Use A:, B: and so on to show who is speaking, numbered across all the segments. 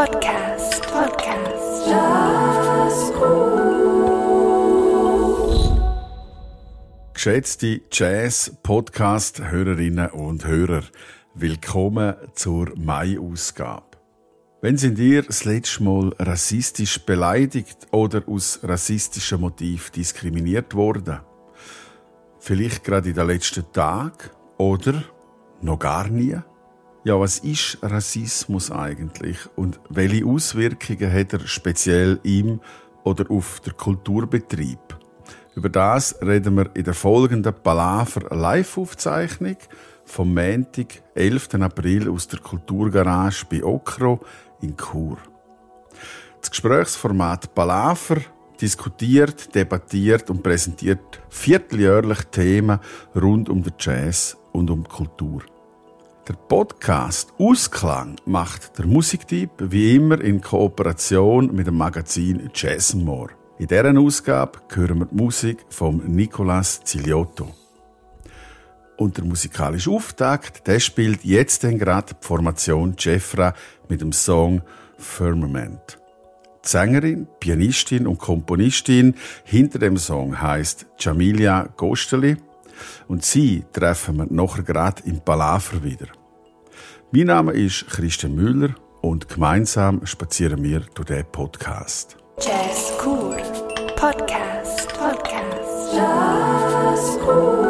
A: Podcast. Podcast. Jazzgroove.
B: Geschätzte Jazz-Podcast-Hörerinnen und Hörer, willkommen zur Mai-Ausgabe. Wenn sind ihr das letzte Mal rassistisch beleidigt oder aus rassistischem Motiv diskriminiert worden? Vielleicht gerade in den letzten Tagen oder noch gar nie? Ja, was ist Rassismus eigentlich und welche Auswirkungen hat er speziell im oder auf der Kulturbetrieb? Über das reden wir in der folgenden Palaver Live-Aufzeichnung vom Montag, 11. April aus der Kulturgarage bei Okro in Chur. Das Gesprächsformat Palaver diskutiert, debattiert und präsentiert vierteljährlich Themen rund um den Jazz und um Kultur. Der Podcast Ausklang macht der Musiktyp wie immer in Kooperation mit dem Magazin Jazzmore. In dieser Ausgabe hören wir die Musik von Nicolas Ziliotto. Und der musikalische Auftakt, der spielt jetzt dann gerade die Formation Jeffra mit dem Song Firmament. Die Sängerin, Pianistin und Komponistin hinter dem Song heißt Jamilia Gosteli und sie treffen wir nachher gerade im Palaver wieder. Mein Name ist Christian Müller und gemeinsam spazieren wir durch den Podcast.
A: Jazz Cool. Podcast. Podcast. Jazzgroove.
C: Dripping,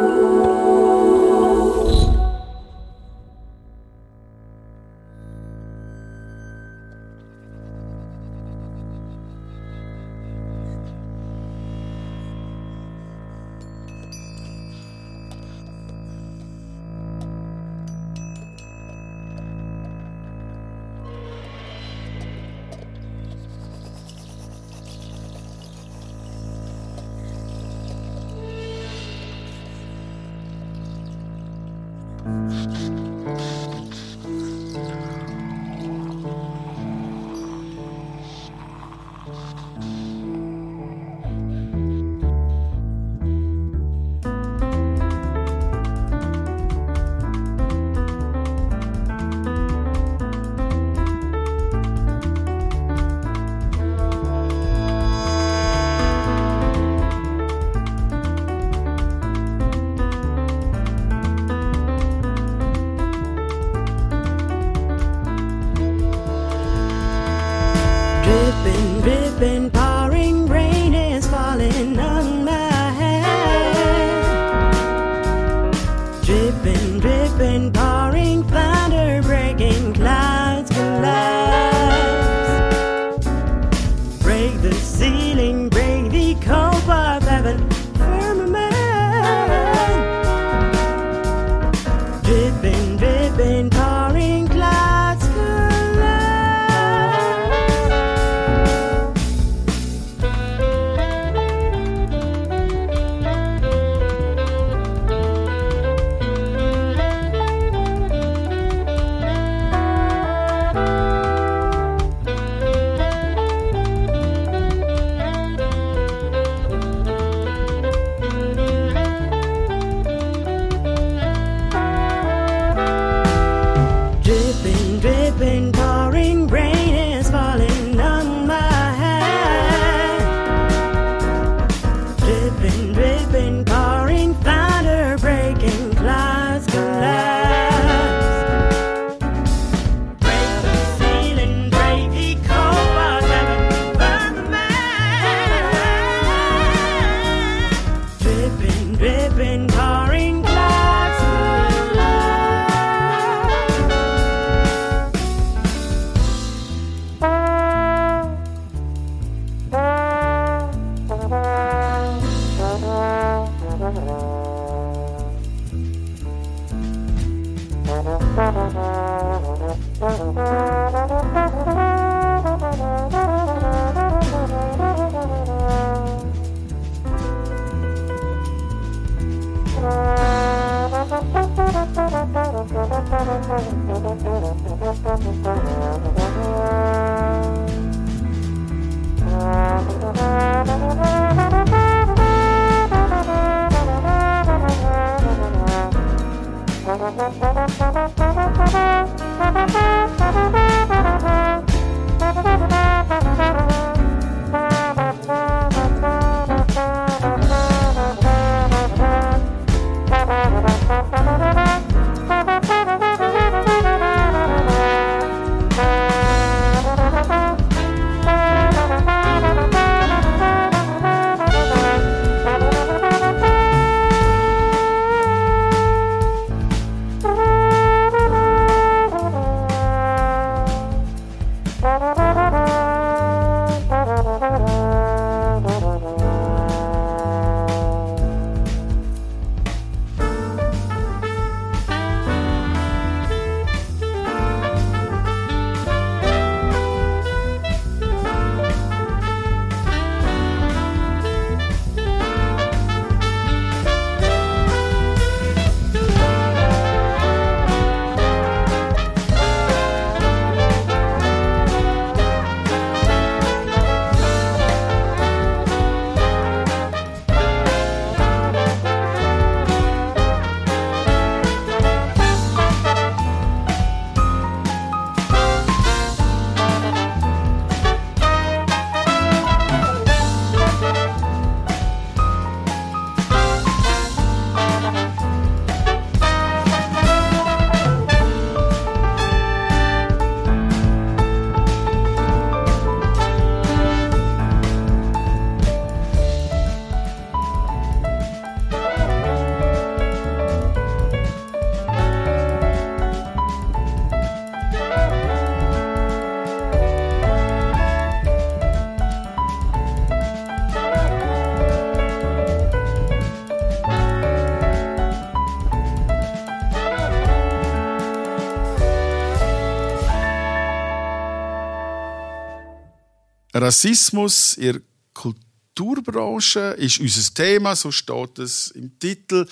B: Rassismus in der Kulturbranche ist unser Thema, so steht es im Titel.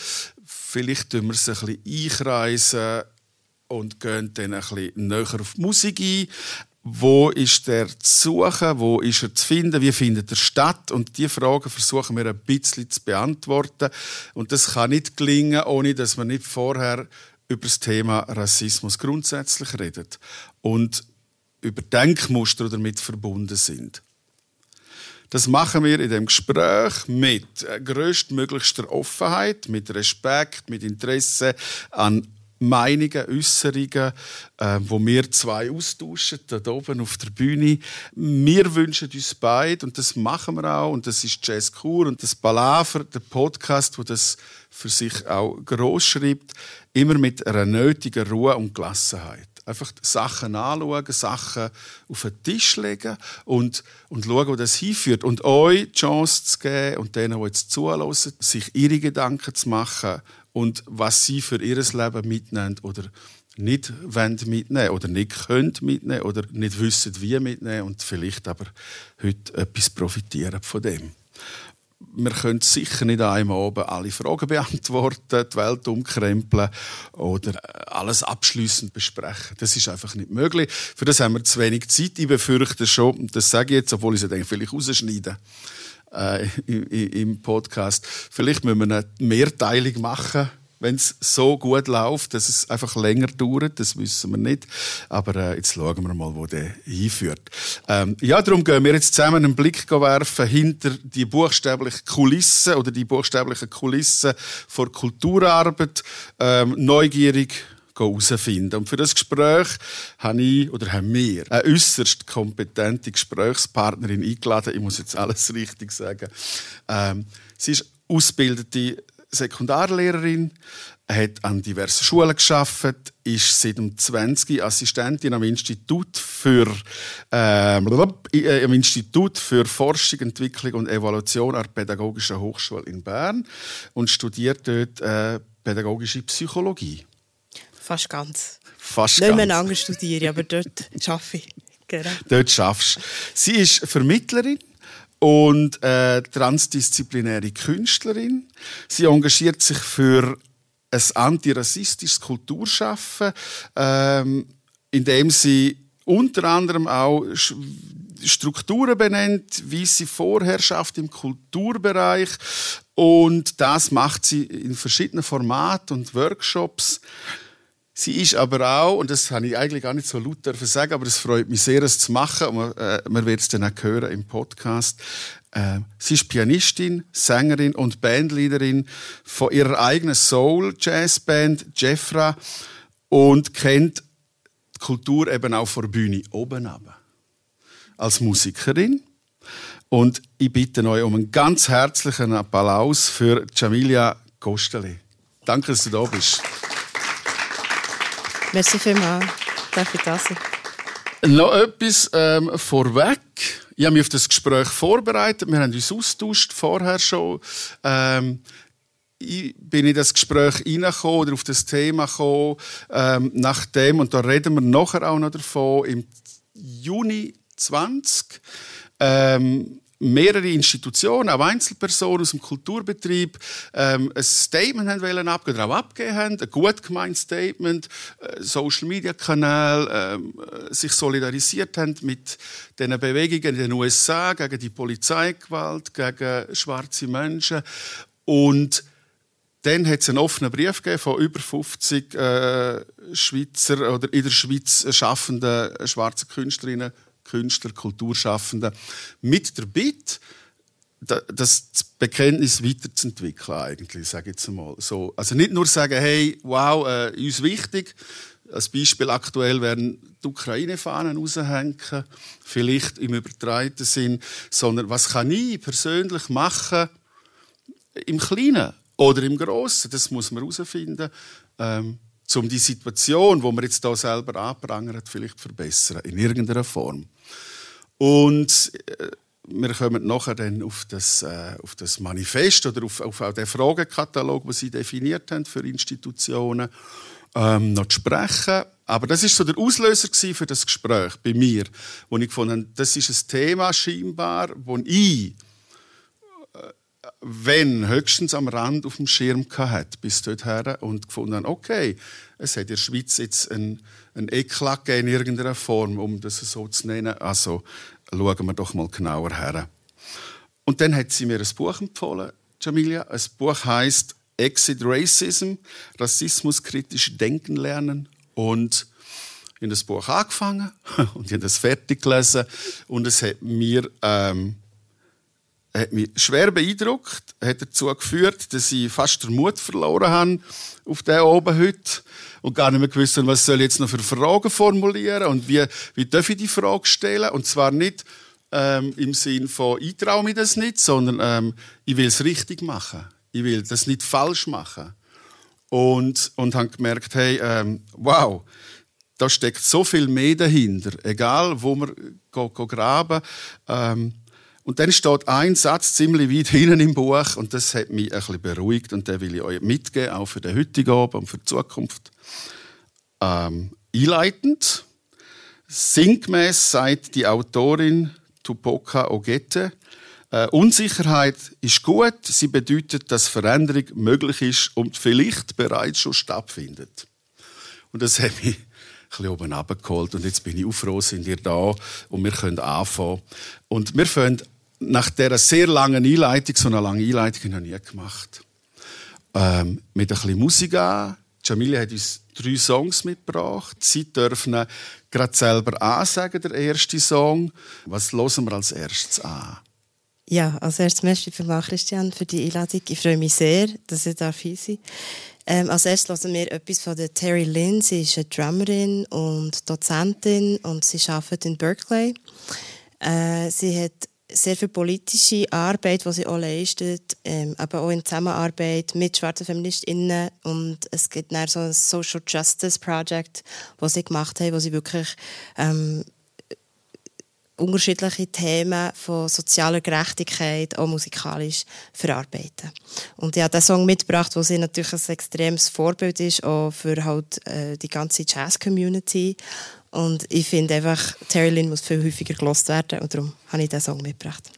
B: Vielleicht tun wir es ein bisschen einkreisen und gehen dann ein bisschen näher auf die Musik ein. Wo ist der zu suchen? Wo ist er zu finden? Wie findet er statt? Und diese Fragen versuchen wir ein bisschen zu beantworten. Und das kann nicht gelingen, ohne dass man nicht vorher über das Thema Rassismus grundsätzlich redet und über Denkmuster, damit verbunden sind. Das machen wir in dem Gespräch mit größtmöglichster Offenheit, mit Respekt, mit Interesse an Meinungen, Äußerungen, äh, wo wir zwei austauschen, da oben auf der Bühne. Wir wünschen uns beide, und das machen wir auch, und das ist Jazz Kur und das Palaver, der Podcast, wo das für sich auch groß schreibt, immer mit einer nötigen Ruhe und Gelassenheit. Einfach Sachen anschauen, Sachen auf den Tisch legen und, und schauen, wo das hinführt. Und euch die Chance zu geben und denen, die jetzt zuhören, sich ihre Gedanken zu machen und was sie für ihr Leben mitnehmen oder nicht wollen mitnehmen oder nicht können mitnehmen oder nicht wissen, wie mitnehmen und vielleicht aber heute etwas profitieren von dem. Wir können sicher nicht einmal oben alle Fragen beantworten, die Welt umkrempeln oder alles abschließend besprechen. Das ist einfach nicht möglich. Für das haben wir zu wenig Zeit. Ich befürchte schon, das sage ich jetzt, obwohl ich es vielleicht rausschneiden äh, im Podcast. Vielleicht müssen wir eine Mehrteilung machen, wenn es so gut läuft, dass es einfach länger dauert, das wissen wir nicht. Aber äh, jetzt schauen wir mal, wo der hinführt. Ähm, ja, darum gehen wir jetzt zusammen einen Blick werfen hinter die buchstäblichen Kulissen oder die buchstäblichen Kulissen vor Kulturarbeit. Ähm, neugierig herausfinden. Und für das Gespräch habe ich oder haben wir eine äußerst kompetente Gesprächspartnerin eingeladen. Ich muss jetzt alles richtig sagen. Ähm, sie ist ausgebildete Sekundarlehrerin, hat an diversen Schulen geschafft, ist seit dem 20 Assistentin am Institut für ähm, äh, im Institut für Forschung, Entwicklung und Evaluation an der Pädagogischen Hochschule in Bern und studiert dort äh, pädagogische Psychologie.
D: Fast ganz.
B: Fast
D: Nicht mehr anders studiere, aber dort arbeite ich. Genau.
B: Dort schaffst. Sie ist Vermittlerin und äh, transdisziplinäre Künstlerin. Sie engagiert sich für ein antirassistisches Kulturschaffen, ähm, indem sie unter anderem auch Strukturen benennt, wie sie Vorherrschaft im Kulturbereich und das macht sie in verschiedenen Formaten und Workshops. Sie ist aber auch, und das habe ich eigentlich gar nicht so laut sagen, aber es freut mich sehr, es zu machen. Und man, äh, man wird es dann auch hören im Podcast. Äh, sie ist Pianistin, Sängerin und Bandleaderin von ihrer eigenen Soul-Jazz-Band Jeffra und kennt die Kultur eben auch vor der Bühne oben runter. Als Musikerin. Und ich bitte euch um einen ganz herzlichen Applaus für Jamilia Kosteli. Danke, dass du da bist.
D: Merci vielmals. Darf ich sein?
B: Noch etwas ähm, vorweg. Ich habe mich auf das Gespräch vorbereitet. Wir haben uns austauscht vorher schon. Ähm, ich bin in das Gespräch reingekommen oder auf das Thema gekommen, ähm, nachdem, und da reden wir nachher auch noch davon, im Juni 20 ähm, mehrere Institutionen, auch Einzelpersonen aus dem Kulturbetrieb, ähm, ein Statement haben wollen abgeben, oder auch abgegeben haben, ein gut gemeintes Statement, äh, Social Media Kanal, ähm, äh, sich solidarisiert haben mit den Bewegungen in den USA gegen die Polizeigewalt, gegen schwarze Menschen. Und dann hat es einen offenen Brief gegeben von über 50 äh, Schweizer oder in der Schweiz schaffenden schwarzen Künstlerinnen, Künstler, Kulturschaffenden mit der Bitte, da- das Bekenntnis weiterzuentwickeln, eigentlich, sage ich jetzt mal. So, also nicht nur sagen, hey, wow, äh, uns wichtig. Als Beispiel aktuell werden die Ukraine-Fahnen raushängen, vielleicht im übertreiten Sinn, sondern was kann ich persönlich machen, im Kleinen oder im Grossen, das muss man herausfinden, ähm, um die Situation, wo man jetzt da selber anprangert, vielleicht zu verbessern, in irgendeiner Form. Und äh, wir kommen nachher dann auf das, äh, auf das Manifest oder auf, auf auch den Fragekatalog, den Sie definiert haben für Institutionen. ähm, noch zu sprechen. Aber das ist so der Auslöser für das Gespräch bei mir, wo ich habe, das ist ein Thema scheinbar, wo ich wenn höchstens am Rand auf dem Schirm hat bis dorthin und gefunden okay, es hat in der Schweiz jetzt ein, ein Eklat in irgendeiner Form, um das so zu nennen. Also schauen wir doch mal genauer her. Und dann hat sie mir ein Buch empfohlen, Jamilia. Ein Buch heißt Exit Racism, Rassismuskritisch Denken lernen. Und ich habe das Buch angefangen und ich habe das fertig gelesen und es hat mir ähm, hat mich schwer beeindruckt, hat dazu geführt, dass ich fast den Mut verloren habe auf der oben heute und gar nicht mehr gewusst habe, was soll ich jetzt noch für Fragen formulieren und wie, wie darf ich die Frage stellen? Und zwar nicht ähm, im Sinn von ich traue mir das nicht, sondern ähm, ich will es richtig machen, ich will das nicht falsch machen. Und und habe gemerkt, hey, ähm, wow, da steckt so viel mehr dahinter, egal wo wir go, go graben. Ähm, und dann steht ein Satz ziemlich weit hinten im Buch und das hat mich ein bisschen beruhigt und den will ich euch mitgeben, auch für den heutigen Abend und für die Zukunft. Ähm, einleitend, sinngemäß sagt die Autorin Tupoka Ogette, äh, Unsicherheit ist gut, sie bedeutet, dass Veränderung möglich ist und vielleicht bereits schon stattfindet. Und das hat mich ein bisschen oben abgeholt und jetzt bin ich auch froh, sind ihr da und wir können anfangen. Und wir fangen nach dieser sehr langen Einleitung, so eine lange Einleitung habe ich nie gemacht, ähm, mit ein bisschen Musik an. Jamilia hat uns drei Songs mitgebracht. Sie dürfen gerade selber ansagen, der erste Song. Was hören wir als erstes an?
D: Ja, als erstes merci vielmals, Christian, für die Einladung. Ich freue mich sehr, dass ich da sein. Ähm, als erstes hören wir etwas von der Terry Lynn. Sie ist eine Drummerin und Dozentin und sie arbeitet in Berkeley. Äh, sie hat sehr viel politische Arbeit, die sie auch leistet, ähm, aber auch in Zusammenarbeit mit schwarzen FeministInnen und es gibt dann so ein Social Justice Project, das sie gemacht haben, wo sie wirklich ähm, unterschiedliche Themen von sozialer Gerechtigkeit auch musikalisch verarbeiten. Und ich habe diesen Song mitgebracht, wo sie natürlich ein extremes Vorbild ist, auch für halt, äh, die ganze Jazz-Community und ich finde einfach, Terry Lynn muss viel häufiger gelost werden und darum habe ich diesen Song mitgebracht.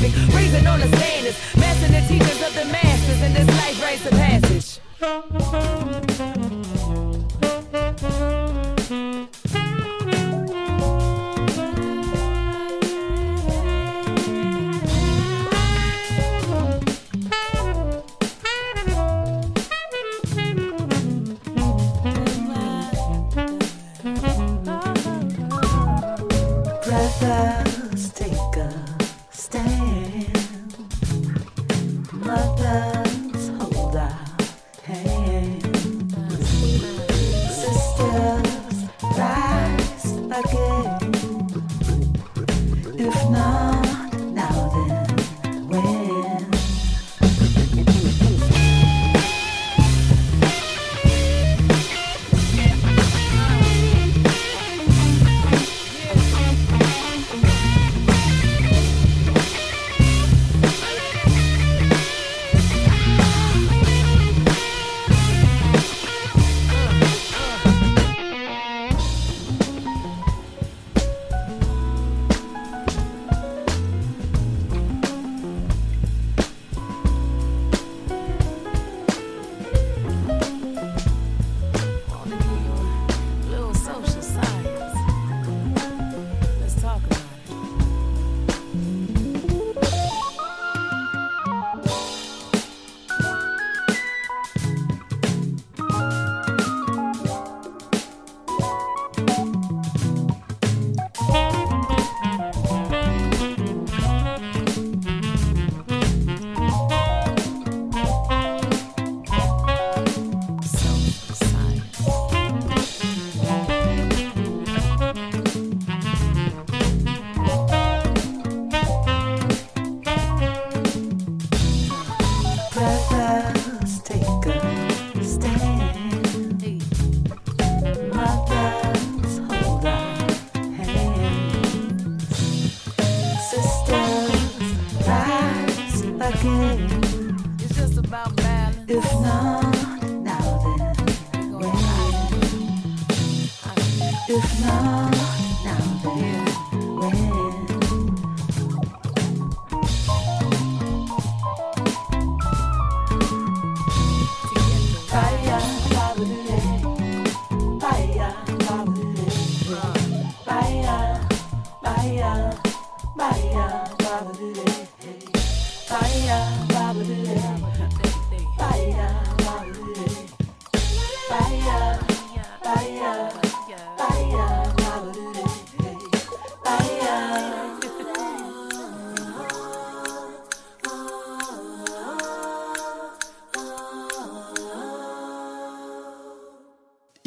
E: traffic, raising on the standards, messing the teachers of the masters and this life race
C: of passage.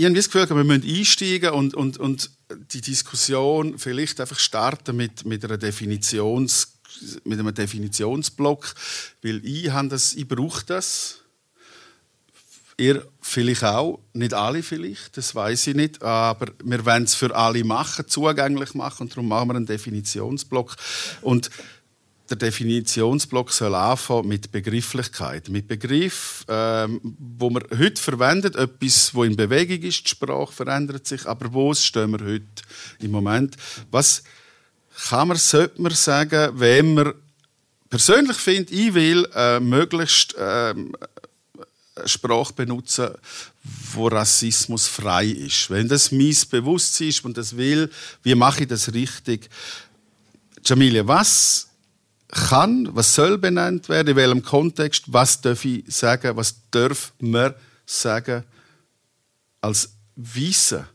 B: Ich habe das Gefühl, wir müssen einsteigen und, und, und die Diskussion vielleicht einfach starten mit, mit, einer Definitions, mit einem Definitionsblock, weil ich, das, ich brauche das. Ihr vielleicht auch, nicht alle vielleicht, das weiß ich nicht, aber wir wollen es für alle machen, zugänglich machen und darum machen wir einen Definitionsblock. Und der Definitionsblock soll anfangen mit Begrifflichkeit. Mit Begriff, ähm, wo man heute verwendet, etwas, wo in Bewegung ist, die Sprache verändert sich, aber wo stehen wir heute im Moment? Was kann man, sollte man sagen, wenn man persönlich findet, ich will äh, möglichst ähm, eine Sprache benutzen, wo Rassismus frei ist. Wenn das mein Bewusstsein ist und das will, wie mache ich das richtig? Jamilia, was kann, was soll benannt werden, in welchem Kontext, was darf ich sagen, was darf man sagen als Weisse?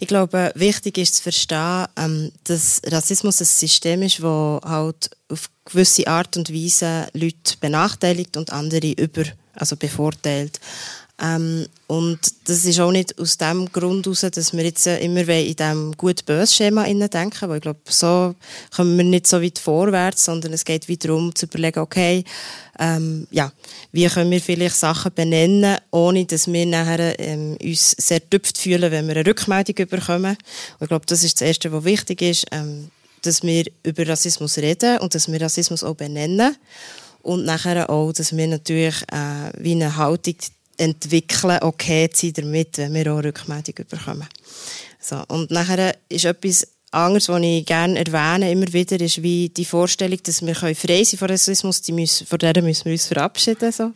D: Ich glaube, wichtig ist zu verstehen, ähm, dass Rassismus ein System ist, das halt auf gewisse Art und Weise Leute benachteiligt und andere über, also bevorteilt. Ähm, und das ist auch nicht aus dem Grund heraus, dass wir jetzt äh, immer in diesem gut-böse-Schema denken, weil ich glaube, so kommen wir nicht so weit vorwärts, sondern es geht wieder darum, zu überlegen, okay, ähm, ja, wie können wir vielleicht Sachen benennen, ohne dass wir nachher ähm, uns sehr tüpft fühlen, wenn wir eine Rückmeldung bekommen. Und ich glaube, das ist das Erste, was wichtig ist, ähm, dass wir über Rassismus reden und dass wir Rassismus auch benennen. Und nachher auch, dass wir natürlich äh, wie eine Haltung entwickeln, okay zu sein damit, wenn wir auch Rückmeldung bekommen. So, und nachher ist etwas anderes, was ich gerne erwähne, immer wieder, ist wie die Vorstellung, dass wir frei sein von Rassismus, die müssen, von der müssen wir uns verabschieden. So.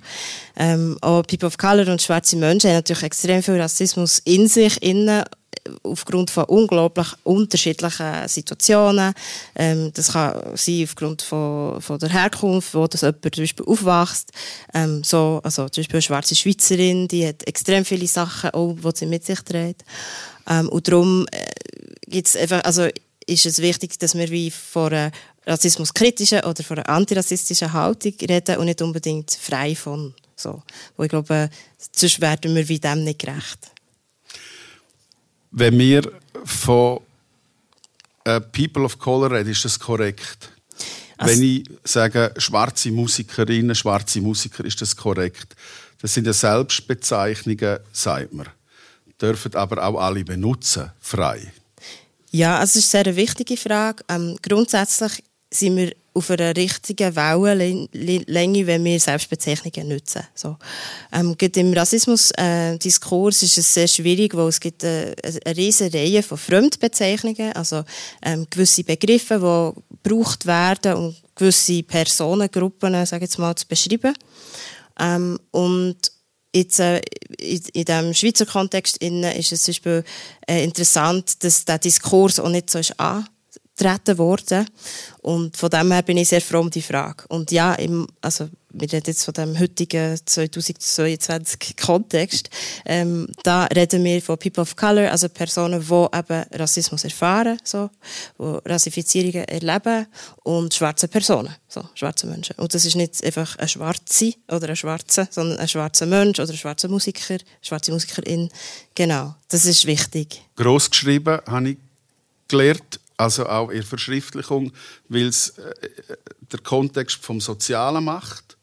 D: Ähm, auch People of Color und schwarze Menschen haben natürlich extrem viel Rassismus in sich, innen, aufgrund von unglaublich unterschiedlichen Situationen. Ähm, das kann sein aufgrund von, von der Herkunft, wo das jemand zum Beispiel aufwächst. Ähm, so, also zum Beispiel eine schwarze Schweizerin, die hat extrem viele Sachen, auch, die sie mit sich trägt. Ähm, und darum äh, gibt's einfach, also ist es wichtig, dass wir wie von einer rassismuskritischen oder von einer antirassistischen Haltung reden und nicht unbedingt frei von. So. Wo ich glaube, sonst werden wir wie dem nicht gerecht.
B: Wenn wir von äh, People of Color reden, ist das korrekt?
D: Also-
B: Wenn ich sage, schwarze Musikerinnen, schwarze Musiker, ist das korrekt? Das sind ja Selbstbezeichnungen, sagt man. Dürfen aber auch alle benutzen, frei.
D: Ja, also es ist eine sehr wichtige Frage. Ähm, grundsätzlich sind wir auf einer richtigen Wellenlänge, wenn wir Selbstbezeichnungen nutzen. So. Ähm, im Rassismus-Diskurs ist es sehr schwierig, weil es gibt äh, eine riesige Reihe von Fremdbezeichnungen, also ähm, gewisse Begriffe, die gebraucht werden, um gewisse Personengruppen, äh, sage jetzt mal, zu beschreiben. Ähm, und Jetzt, äh, in, in diesem Schweizer Kontext innen ist es zum Beispiel äh, interessant, dass der Diskurs auch nicht so ist angetreten wurde. Und von dem her bin ich sehr froh um die Frage. Und ja, im, also, wir reden jetzt von dem heutigen 2022 Kontext. Ähm, da reden wir von People of Color, also Personen, die eben Rassismus erfahren, so, die Rassifizierungen erleben und schwarze Personen, so, schwarze Menschen. Und das ist nicht einfach ein Schwarze oder ein Schwarzer, sondern ein schwarzer Mensch oder ein schwarzer Musiker, schwarze Musikerin. Genau, das ist wichtig.
B: Gross geschrieben habe ich gelernt, also auch in der Verschriftlichung, weil es äh, der Kontext vom Sozialen macht,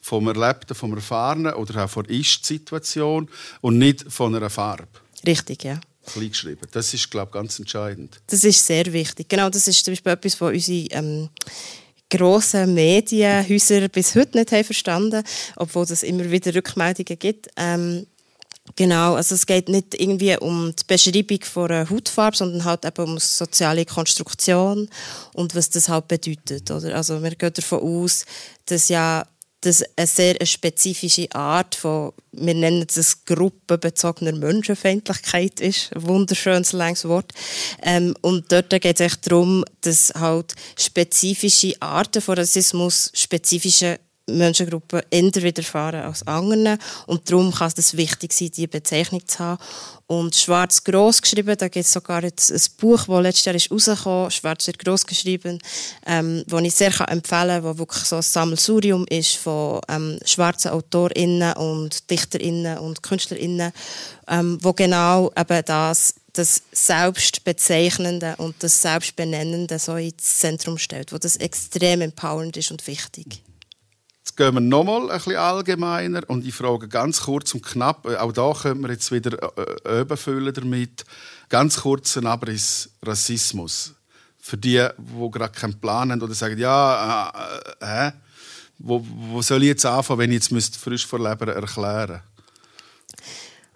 B: vom Erlebten, vom Erfahrenen oder auch von der Ist-Situation und nicht von einer Farbe.
D: Richtig, ja.
B: Klein geschrieben. Das ist, glaube ich, ganz entscheidend.
D: Das ist sehr wichtig. Genau, das ist zum Beispiel etwas, was unsere ähm, grossen Medienhäuser bis heute nicht haben verstanden obwohl es immer wieder Rückmeldungen gibt. Ähm, Genau, also es geht nicht irgendwie um die Beschreibung von einer Hautfarbe, sondern halt eben um soziale Konstruktion und was das halt bedeutet. Oder? Also wir gehen davon aus, dass ja das eine sehr spezifische Art von, wir nennen es gruppenbezogener Menschenfeindlichkeit ist. Ein wunderschönes, langes Wort. Ähm, und dort geht es darum, dass halt spezifische Arten von Rassismus spezifische Menschengruppen eher widerfahren als anderen. Und darum kann es wichtig sein, diese Bezeichnung zu haben. Und schwarz groß geschrieben, da gibt es sogar jetzt ein Buch, das letztes Jahr ist schwarz wird groß geschrieben, ähm, das ich sehr empfehlen kann, das wirklich so ein Sammelsurium ist von ähm, schwarzen AutorInnen und DichterInnen und KünstlerInnen, ähm, wo genau eben das das Selbstbezeichnende und das Selbstbenennende so ins Zentrum stellt, wo das extrem empowernd ist und wichtig.
B: Jetzt gehen wir nochmal ein bisschen allgemeiner und ich frage ganz kurz und knapp, äh, auch da können wir jetzt wieder äh, überfüllen damit, ganz kurz ein Abriss Rassismus. Für die, die gerade keinen Plan haben oder sagen, ja, äh, hä? Wo, wo soll ich jetzt anfangen, wenn ich jetzt frisch vor Leben erklären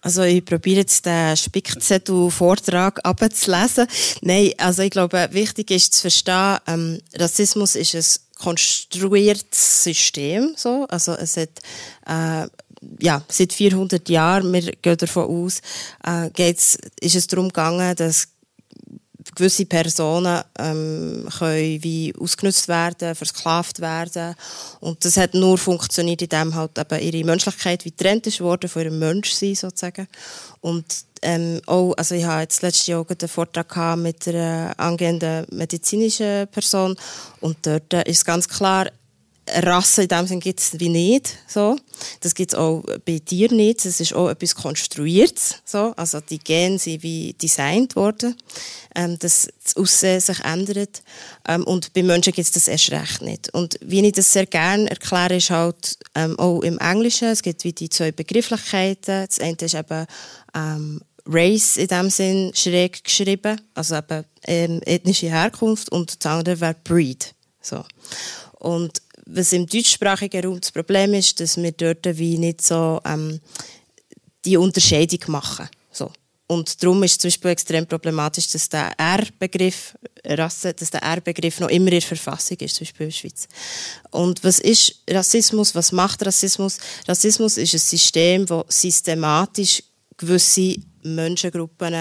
D: also ich probiere jetzt den Spickzettel-Vortrag abzulesen. Nein, also ich glaube, wichtig ist zu verstehen, ähm, Rassismus ist ein konstruiertes System. So. Also es hat äh, ja, seit 400 Jahren, wir gehen davon aus, äh, geht's, ist es darum gegangen, dass gewisse Personen ähm, können wie ausgenutzt werden, versklavt werden. Und das hat nur funktioniert, indem halt eben ihre Menschlichkeit wie getrennt ist worden von ihrem Menschsein sozusagen. Und ähm, auch, also ich habe jetzt letztes Jahr einen Vortrag mit einer angehenden medizinischen Person. Und dort ist ganz klar, Rasse in dem Sinne gibt es wie nicht. So. Das gibt es auch bei Tieren nicht. Es ist auch etwas Konstruiertes. So. Also die Gene sind wie designt worden, ähm, dass das Aussehen sich ändert. Ähm, und bei Menschen gibt es das erst recht nicht. Und wie ich das sehr gerne erkläre, ist halt ähm, auch im Englischen, es gibt wie die zwei Begrifflichkeiten. Das eine ist eben ähm, Race in dem Sinn schräg geschrieben, also eben ähm, ethnische Herkunft und das andere wäre Breed. So. Und was im deutschsprachigen Raum das Problem ist, dass wir dort wie nicht so ähm, die Unterscheidung machen. So. Und darum ist zum Beispiel extrem problematisch, dass der R-Begriff, Rasse, dass der R-Begriff noch immer in der Verfassung ist, zum Beispiel in der Schweiz. Und was ist Rassismus? Was macht Rassismus? Rassismus ist ein System, das systematisch gewisse Menschengruppen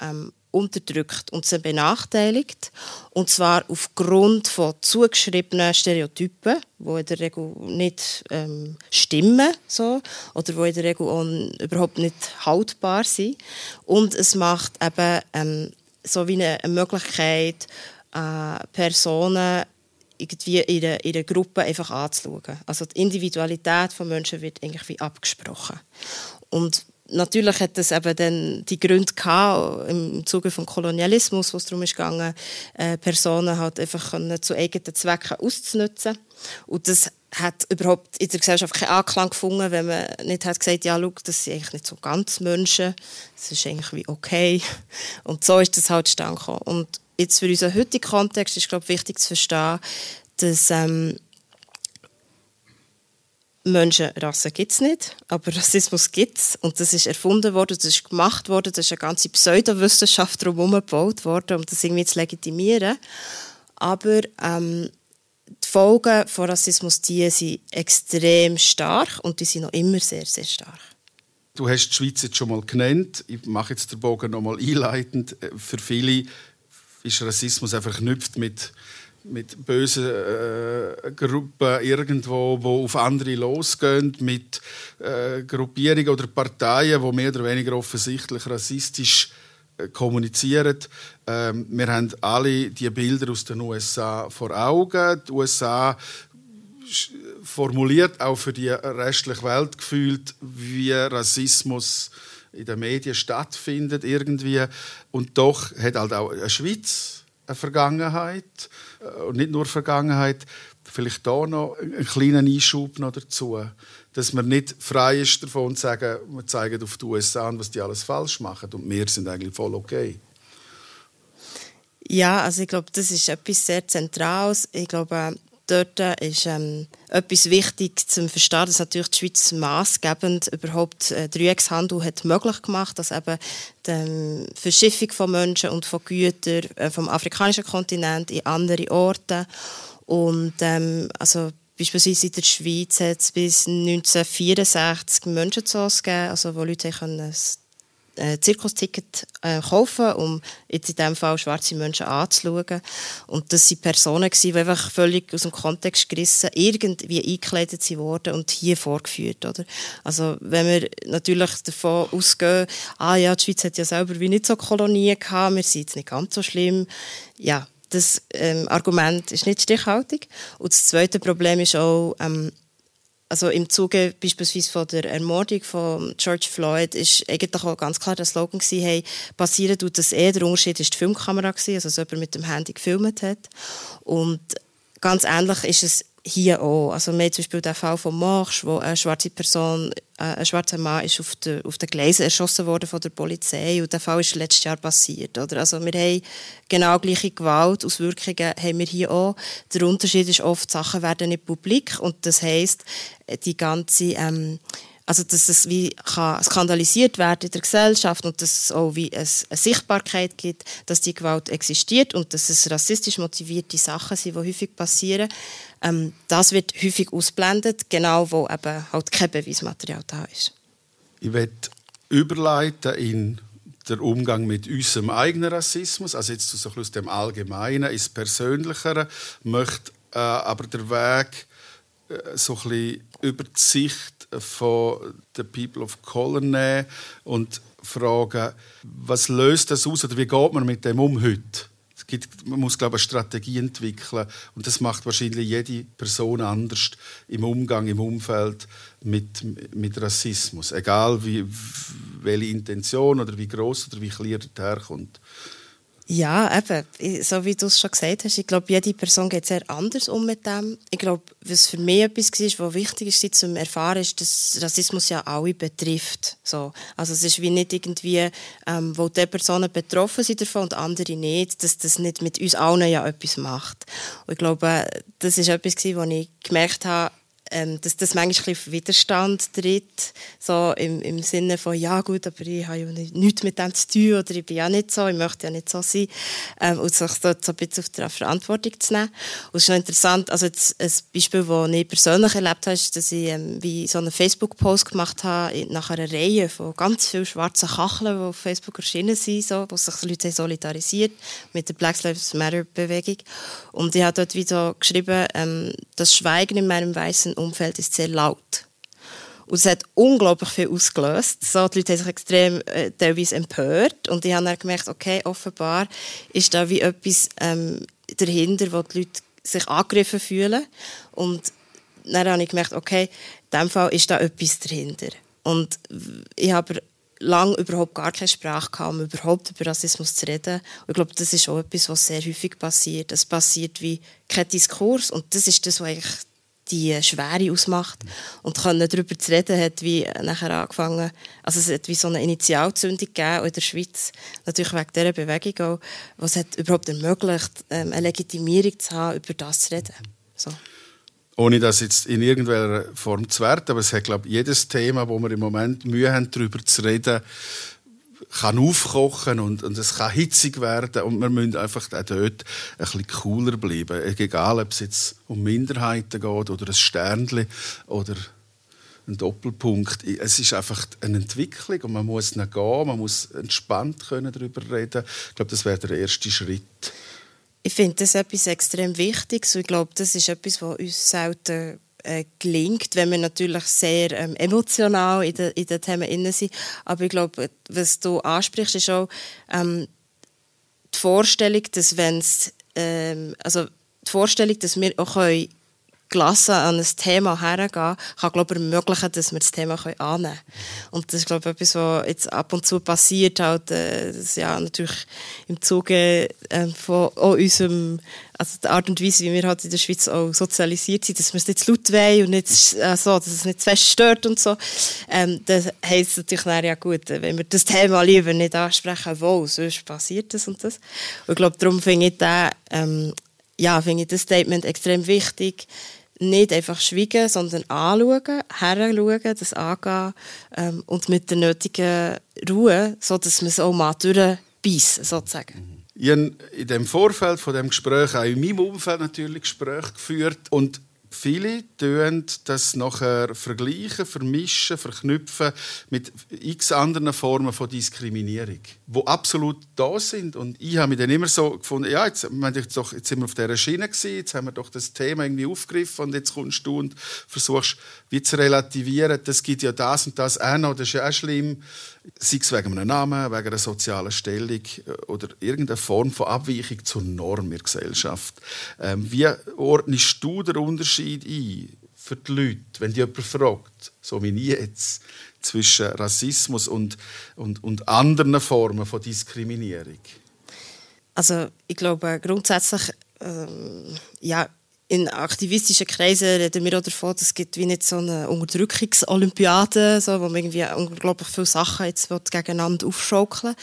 D: ähm, unterdrückt und sie benachteiligt. Und zwar aufgrund von zugeschriebenen Stereotypen, die in der Regel nicht ähm, stimmen so, oder die in der Regel auch überhaupt nicht haltbar sind. Und es macht eben ähm, so wie eine, Möglichkeit, äh, Personen irgendwie in einer, in Gruppe einfach anzuschauen. Also die Individualität von Menschen wird irgendwie abgesprochen. Und natürlich hat es eben dann die Gründe gehabt, im Zuge vom Kolonialismus, wo es darum ging, äh, Personen halt einfach zu eigenen Zwecken auszunutzen. Und das hat überhaupt in der Gesellschaft keinen Anklang gefunden, wenn man nicht hat gesagt, ja, schau, das sind eigentlich nicht so ganz Menschen, das ist eigentlich wie okay. Und so ist das halt zustande. Und jetzt für unseren heutigen Kontext ist, glaube ich, wichtig zu verstehen, dass ähm, Menschenrasse gibt es nicht, aber Rassismus gibt es. Und das ist erfunden worden, das ist gemacht worden, das ist eine ganze Pseudowissenschaft drumherum gebaut worden, um das irgendwie zu legitimieren. Aber ähm, die Folgen von Rassismus die sind extrem stark und die sind noch immer sehr, sehr stark.
B: Du hast die Schweiz jetzt schon mal genannt. Ich mache jetzt den Bogen noch mal einleitend. Für viele ist Rassismus einfach knüpft mit mit bösen äh, Gruppen irgendwo, wo auf andere losgehen, mit äh, Gruppierungen oder Parteien, die mehr oder weniger offensichtlich rassistisch äh, kommunizieren. Ähm, wir haben alle die Bilder aus den USA vor Augen. Die USA formuliert auch für die restliche Welt gefühlt, wie Rassismus in den Medien stattfindet irgendwie. Und doch hat halt auch eine Schweiz eine Vergangenheit äh, und nicht nur Vergangenheit, vielleicht da noch einen kleinen Einschub noch dazu, dass man nicht frei ist davon zu sagen, wir zeigen auf die USA an, was die alles falsch machen und wir sind eigentlich voll okay.
D: Ja, also ich glaube, das ist etwas sehr Zentrales. Ich glaube, dort ist ähm, etwas wichtig zum Verstehen, dass natürlich die Schweiz maßgebend überhaupt äh, Dreieckshandel hat möglich gemacht, dass eben die ähm, Verschiffung von Menschen und von Gütern äh, vom afrikanischen Kontinent in andere Orte. Und ähm, also Beispielsweise in der Schweiz hat es bis 1964 Menschenzoos gegeben, also wo Leute können äh, Zirkusticket äh, kaufen, um jetzt in diesem Fall schwarze Menschen anzuschauen. Und das waren Personen, die einfach völlig aus dem Kontext gerissen, irgendwie eingekleidet wurden und hier vorgeführt. Oder? Also wenn wir natürlich davon ausgehen, ah ja, die Schweiz hat ja selber wie nicht so Kolonien gehabt, wir sind jetzt nicht ganz so schlimm, ja, das ähm, Argument ist nicht stichhaltig. Und das zweite Problem ist auch, ähm, also im Zuge beispielsweise von der Ermordung von George Floyd ist eigentlich auch ganz klar der Slogan gewesen, hey, passieren tut das eh, der Unterschied ist die Filmkamera gewesen, also dass jemand mit dem Handy gefilmt hat. Und ganz ähnlich ist es hier auch. Also wir haben zum Beispiel den Fall von Marsch, wo eine schwarze Person, äh, ein schwarzer Mann ist auf, den, auf den Gleisen erschossen worden von der Polizei und der Fall ist letztes Jahr passiert. Oder? Also wir haben genau gleiche Gewaltauswirkungen haben wir hier auch. Der Unterschied ist oft, Sachen werden nicht publik und das heisst, die ganze ähm, also dass es wie kann skandalisiert werden in der Gesellschaft und dass es auch wie eine, eine Sichtbarkeit gibt, dass die Gewalt existiert und dass es rassistisch motivierte Sachen sind, die häufig passieren. Ähm, das wird häufig ausblendet, genau wo eben halt kein Beweismaterial da ist.
B: Ich werde überleiten in der Umgang mit unserem eigenen Rassismus, also jetzt so dem Allgemeinen ins Persönlichere, möchte äh, aber der Weg so ein bisschen über die Sicht von den People of Color nehmen und fragen, was löst das aus oder wie geht man mit dem um heute? Es gibt, man muss glaube ich, eine Strategie entwickeln und das macht wahrscheinlich jede Person anders im Umgang, im Umfeld mit, mit Rassismus, egal wie, welche Intention oder wie groß oder wie klein der herkommt.
D: Ja, eben, so wie du es schon gesagt hast, ich glaube, jede Person geht sehr anders um mit dem. Ich glaube, was für mich etwas war, was wichtig ist, zu erfahren, ist, dass Rassismus ja alle betrifft. So. Also es ist wie nicht irgendwie, ähm, wo die Personen betroffen sind davon und andere nicht, dass das nicht mit uns allen ja etwas macht. Und ich glaube, das ist etwas, was ich gemerkt habe, ähm, dass das manchmal ein Widerstand tritt, so im, im Sinne von, ja gut, aber ich habe ja nichts mit dem zu tun oder ich bin ja nicht so, ich möchte ja nicht so sein ähm, und sich dort so ein bisschen auf die Verantwortung zu nehmen. Und es ist noch interessant, also jetzt ein Beispiel, das ich persönlich erlebt habe, ist, dass ich ähm, wie so einen Facebook-Post gemacht habe nach einer Reihe von ganz vielen schwarzen Kacheln, die auf Facebook erschienen sind, so, wo sich Leute solidarisiert mit der Black Lives Matter-Bewegung. Und ich habe dort wieder geschrieben, ähm, das Schweigen in meinem weißen Umfeld ist sehr laut. Und es hat unglaublich viel ausgelöst. So, die Leute haben sich extrem äh, teilweise empört. Und ich habe dann gemerkt, okay, offenbar ist da wie etwas ähm, dahinter, wo die Leute sich angegriffen fühlen. Und dann habe ich gemerkt, okay, in diesem Fall ist da etwas dahinter. Und ich habe lange überhaupt gar keine Sprache gehabt, um überhaupt über Rassismus zu reden. Und ich glaube, das ist auch etwas, was sehr häufig passiert. Es passiert wie kein Diskurs und das ist das, was eigentlich die Schwere ausmacht. Und können darüber zu reden, hat wie nachher angefangen, also es hat wie so eine Initialzündung gegeben in der Schweiz, natürlich wegen dieser Bewegung auch, was hat überhaupt ermöglicht, ähm, eine Legitimierung zu haben, über das zu reden. So.
B: Ohne das jetzt in irgendeiner Form zu werten, aber es hat, glaube ich, jedes Thema, wo wir im Moment Mühe haben, darüber zu reden, kann aufkochen und, und es kann hitzig werden und wir müssen einfach auch dort ein bisschen cooler bleiben. Egal, ob es jetzt um Minderheiten geht oder ein Sternchen oder ein Doppelpunkt. Es ist einfach eine Entwicklung und man muss nicht gehen, man muss entspannt können darüber reden. Ich glaube, das wäre der erste Schritt.
D: Ich finde das etwas extrem Wichtiges und ich glaube, das ist etwas, was uns selten äh, wenn wir natürlich sehr ähm, emotional in den, in den Themen innen sind. Aber ich glaube, was du ansprichst, ist auch ähm, die Vorstellung, dass wenn es ähm, also die Vorstellung, dass wir auch können gelassen an ein Thema hergehen, kann glaube ich, ermöglichen, dass wir das Thema annehmen können. Und das ist glaube ich etwas, was jetzt ab und zu passiert, halt, äh, ja, natürlich im Zuge äh, von unserem, also der Art und Weise, wie wir halt in der Schweiz auch sozialisiert sind, dass wir es nicht zu laut wollen und nicht äh, so, dass es nicht zu fest stört und so. Ähm, das heisst natürlich dann, ja gut, wenn wir das Thema lieber nicht ansprechen wollen, sonst passiert das und das. Und ich glaube, darum finde ich den, ähm, ja, finde ich das Statement extrem wichtig. Nicht einfach schweigen, sondern anschauen, heranschauen, das angehen ähm, und mit der nötigen Ruhe, sodass man es auch mal durchbeissen, sozusagen.
B: Ich habe in dem Vorfeld von dem Gespräch auch in meinem Umfeld natürlich Gespräche geführt und Viele tun das nachher vergleichen, vermischen, verknüpfen mit x anderen Formen von Diskriminierung, die absolut da sind. Und ich habe mich dann immer so gefunden, ja, jetzt, jetzt sind wir auf dieser Schiene gewesen, jetzt haben wir doch das Thema irgendwie aufgegriffen und jetzt kommst du und versuchst, wie zu relativieren, das gibt ja das und das auch noch, das ist ja auch schlimm sei es wegen einem Namen, wegen einer sozialen Stellung äh, oder irgendeiner Form von Abweichung zur Norm in der Gesellschaft. Ähm, wie ordnest du den Unterschied ein für die Leute, wenn die jemand fragt, so wie jetzt, zwischen Rassismus und, und, und anderen Formen von Diskriminierung?
D: Also ich glaube grundsätzlich, ähm, ja, in aktivistischen Kreisen reden wir auch davon, es gibt wie nicht so eine Unterdrückungsolympiade, so, wo man irgendwie unglaublich viele Sachen jetzt gegeneinander aufschaukeln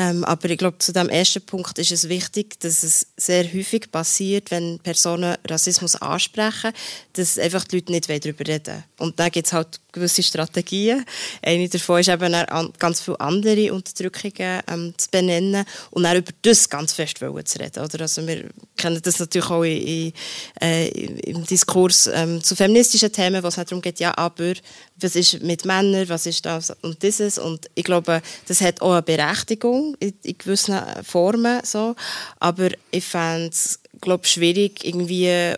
D: ähm, aber ich glaube, zu dem ersten Punkt ist es wichtig, dass es sehr häufig passiert, wenn Personen Rassismus ansprechen, dass einfach die Leute nicht darüber reden Und dann gibt es halt gewisse Strategien. Eine davon ist eben ganz viele andere Unterdrückungen ähm, zu benennen und dann über das ganz fest zu reden. Oder? Also wir kennen das natürlich auch in, in, äh, im Diskurs ähm, zu feministischen Themen, wo es halt darum geht, ja, aber was ist mit Männern, was ist das und dieses. Und ich glaube, das hat auch eine Berechtigung in, in gewissen Formen. So. Aber ich fände es schwierig, irgendwie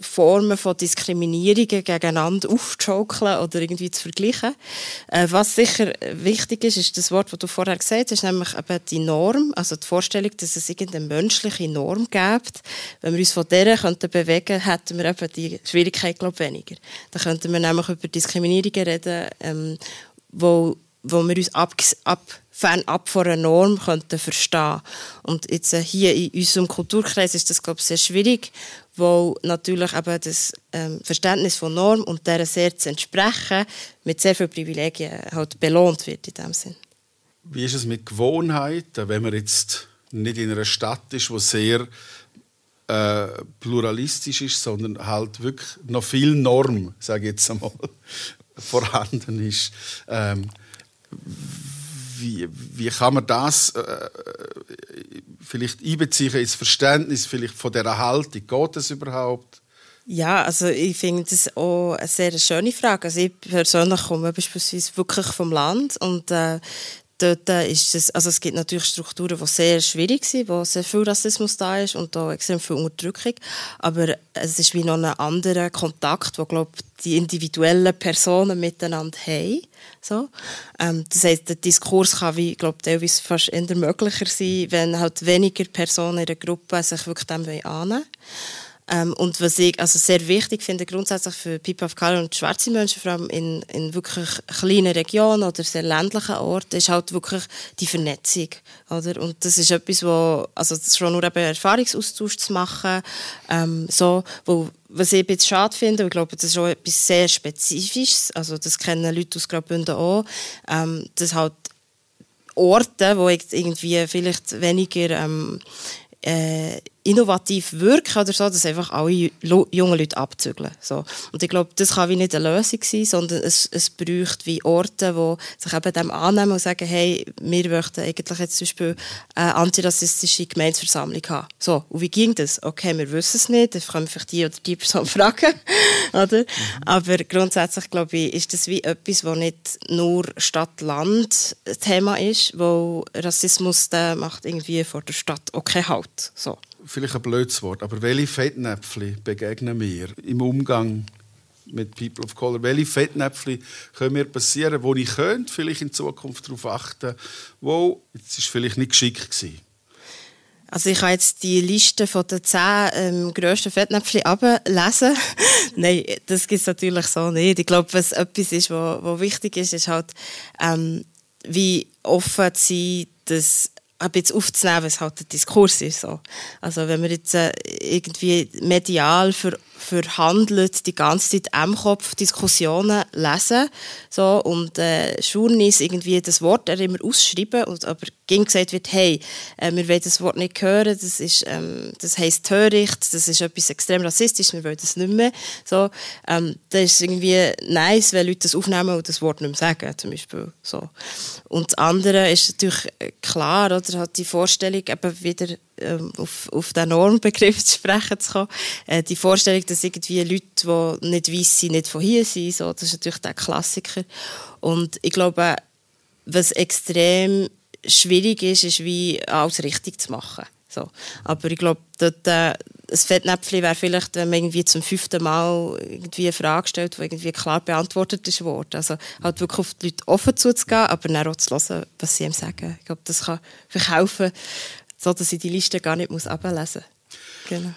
D: Formen von Diskriminierungen gegeneinander aufzuschaukeln oder irgendwie zu vergleichen. Äh, was sicher wichtig ist, ist das Wort, das du vorher gesagt hast, nämlich eben die Norm, also die Vorstellung, dass es irgendeine menschliche Norm gibt. Wenn wir uns von der könnten bewegen, hätten wir eben die Schwierigkeit, glaube ich, weniger. Dann könnten wir nämlich über Diskriminierungen reden, ähm, wo, wo wir uns ab, ab fernab von einer Norm könnten verstehen Und jetzt äh, hier in unserem Kulturkreis ist das, glaube ich, sehr schwierig, weil natürlich eben das ähm, Verständnis von Norm und der sehr zu entsprechen mit sehr vielen Privilegien halt belohnt wird in dem Sinn.
B: Wie ist es mit Gewohnheiten, wenn man jetzt nicht in einer Stadt ist, wo sehr äh, pluralistisch ist, sondern halt wirklich noch viel Norm, sage ich jetzt einmal, vorhanden ist. Ähm, wie, wie kann man das äh, vielleicht einbeziehen ins Verständnis vielleicht von dieser Haltung? Geht das überhaupt?
D: Ja, also ich finde das auch eine sehr schöne Frage. Also ich persönlich komme beispielsweise wirklich vom Land und äh, dort ist es, also es gibt natürlich Strukturen, die sehr schwierig sind, wo sehr viel Rassismus da ist und da extrem viel Unterdrückung, aber es ist wie noch ein anderer Kontakt, wo glaube die individuellen Personen miteinander haben. So. Ähm, das heißt, der Diskurs kann wie, glaub, teilweise fast eher möglicher sein, wenn halt weniger Personen in der Gruppe sich wirklich dem annehmen ähm, und was ich also sehr wichtig finde, grundsätzlich für People of Color und schwarze Menschen, vor allem in, in wirklich kleinen Regionen oder sehr ländlichen Orten, ist halt wirklich die Vernetzung. Oder? Und das ist etwas, wo, also das ist schon nur eben Erfahrungsaustausch zu machen, ähm, so, wo, was ich ein bisschen schade finde, ich glaube, das ist auch etwas sehr Spezifisches, also das kennen Leute aus Graubünden auch, ähm, dass halt Orte, wo irgendwie vielleicht weniger ähm, äh, innovativ wirken oder so, dass einfach alle jungen Leute abzügeln. So. Und ich glaube, das kann wie nicht eine Lösung sein, sondern es, es braucht wie Orte, die sich eben dem annehmen und sagen, hey, wir möchten eigentlich jetzt zum Beispiel eine antirassistische Gemeinsversammlung haben. So, und wie ging das? Okay, wir wissen es nicht, dann können wir vielleicht die oder die Person fragen. oder? Mhm. Aber grundsätzlich, glaube ich, ist das wie etwas, das nicht nur Stadt-Land-Thema ist, wo Rassismus der macht irgendwie vor der Stadt okay halt. So
B: vielleicht ein blödes Wort, aber welche Fettnäpfchen begegnen wir im Umgang mit People of Color? Welche Fettnäpfchen können mir passieren, wo ich könnte vielleicht in Zukunft darauf achten, wo jetzt ist vielleicht nicht geschickt gewesen?
D: Also ich habe jetzt die Liste von den zehn ähm, grössten Fettnäpfchen ablesen. Nein, das gibt es natürlich so nicht. Ich glaube, was etwas ist, was wichtig ist, ist halt, ähm, wie offen zu sein, dass ein bisschen aufzunehmen, was halt der Diskurs ist. So. Also wenn wir jetzt äh, irgendwie medial für, verhandelt, die ganze Zeit im Kopf Diskussionen lesen so, und äh, Journeys irgendwie das Wort immer ausschreiben, und, aber ging gesagt wird, hey, äh, wir wollen das Wort nicht hören, das, ist, ähm, das heisst töricht, das ist etwas extrem rassistisch, wir wollen das nicht mehr. So, ähm, das ist irgendwie nice, wenn Leute das aufnehmen und das Wort nicht mehr sagen, zum Beispiel. So. Und das andere ist natürlich äh, klar, oder, hat die Vorstellung, eben wieder ähm, auf, auf den Normbegriff zu sprechen zu kommen, äh, die Vorstellung, dass irgendwie Leute, die nicht weiss sind, nicht von hier sind, so, das ist natürlich der Klassiker. Und ich glaube, was extrem schwierig ist, ist wie alles richtig zu machen. So. Aber ich glaube, dort, äh, das Fettnäpfchen wäre vielleicht, wenn man irgendwie zum fünften Mal irgendwie eine Frage stellt, die irgendwie klar beantwortet ist worden. Also halt wirklich auf die Leute offen zuzugehen, aber dann auch zu hören, was sie ihm sagen. Ich glaube, das kann vielleicht helfen, so dass ich die Liste gar nicht muss ablesen. Genau.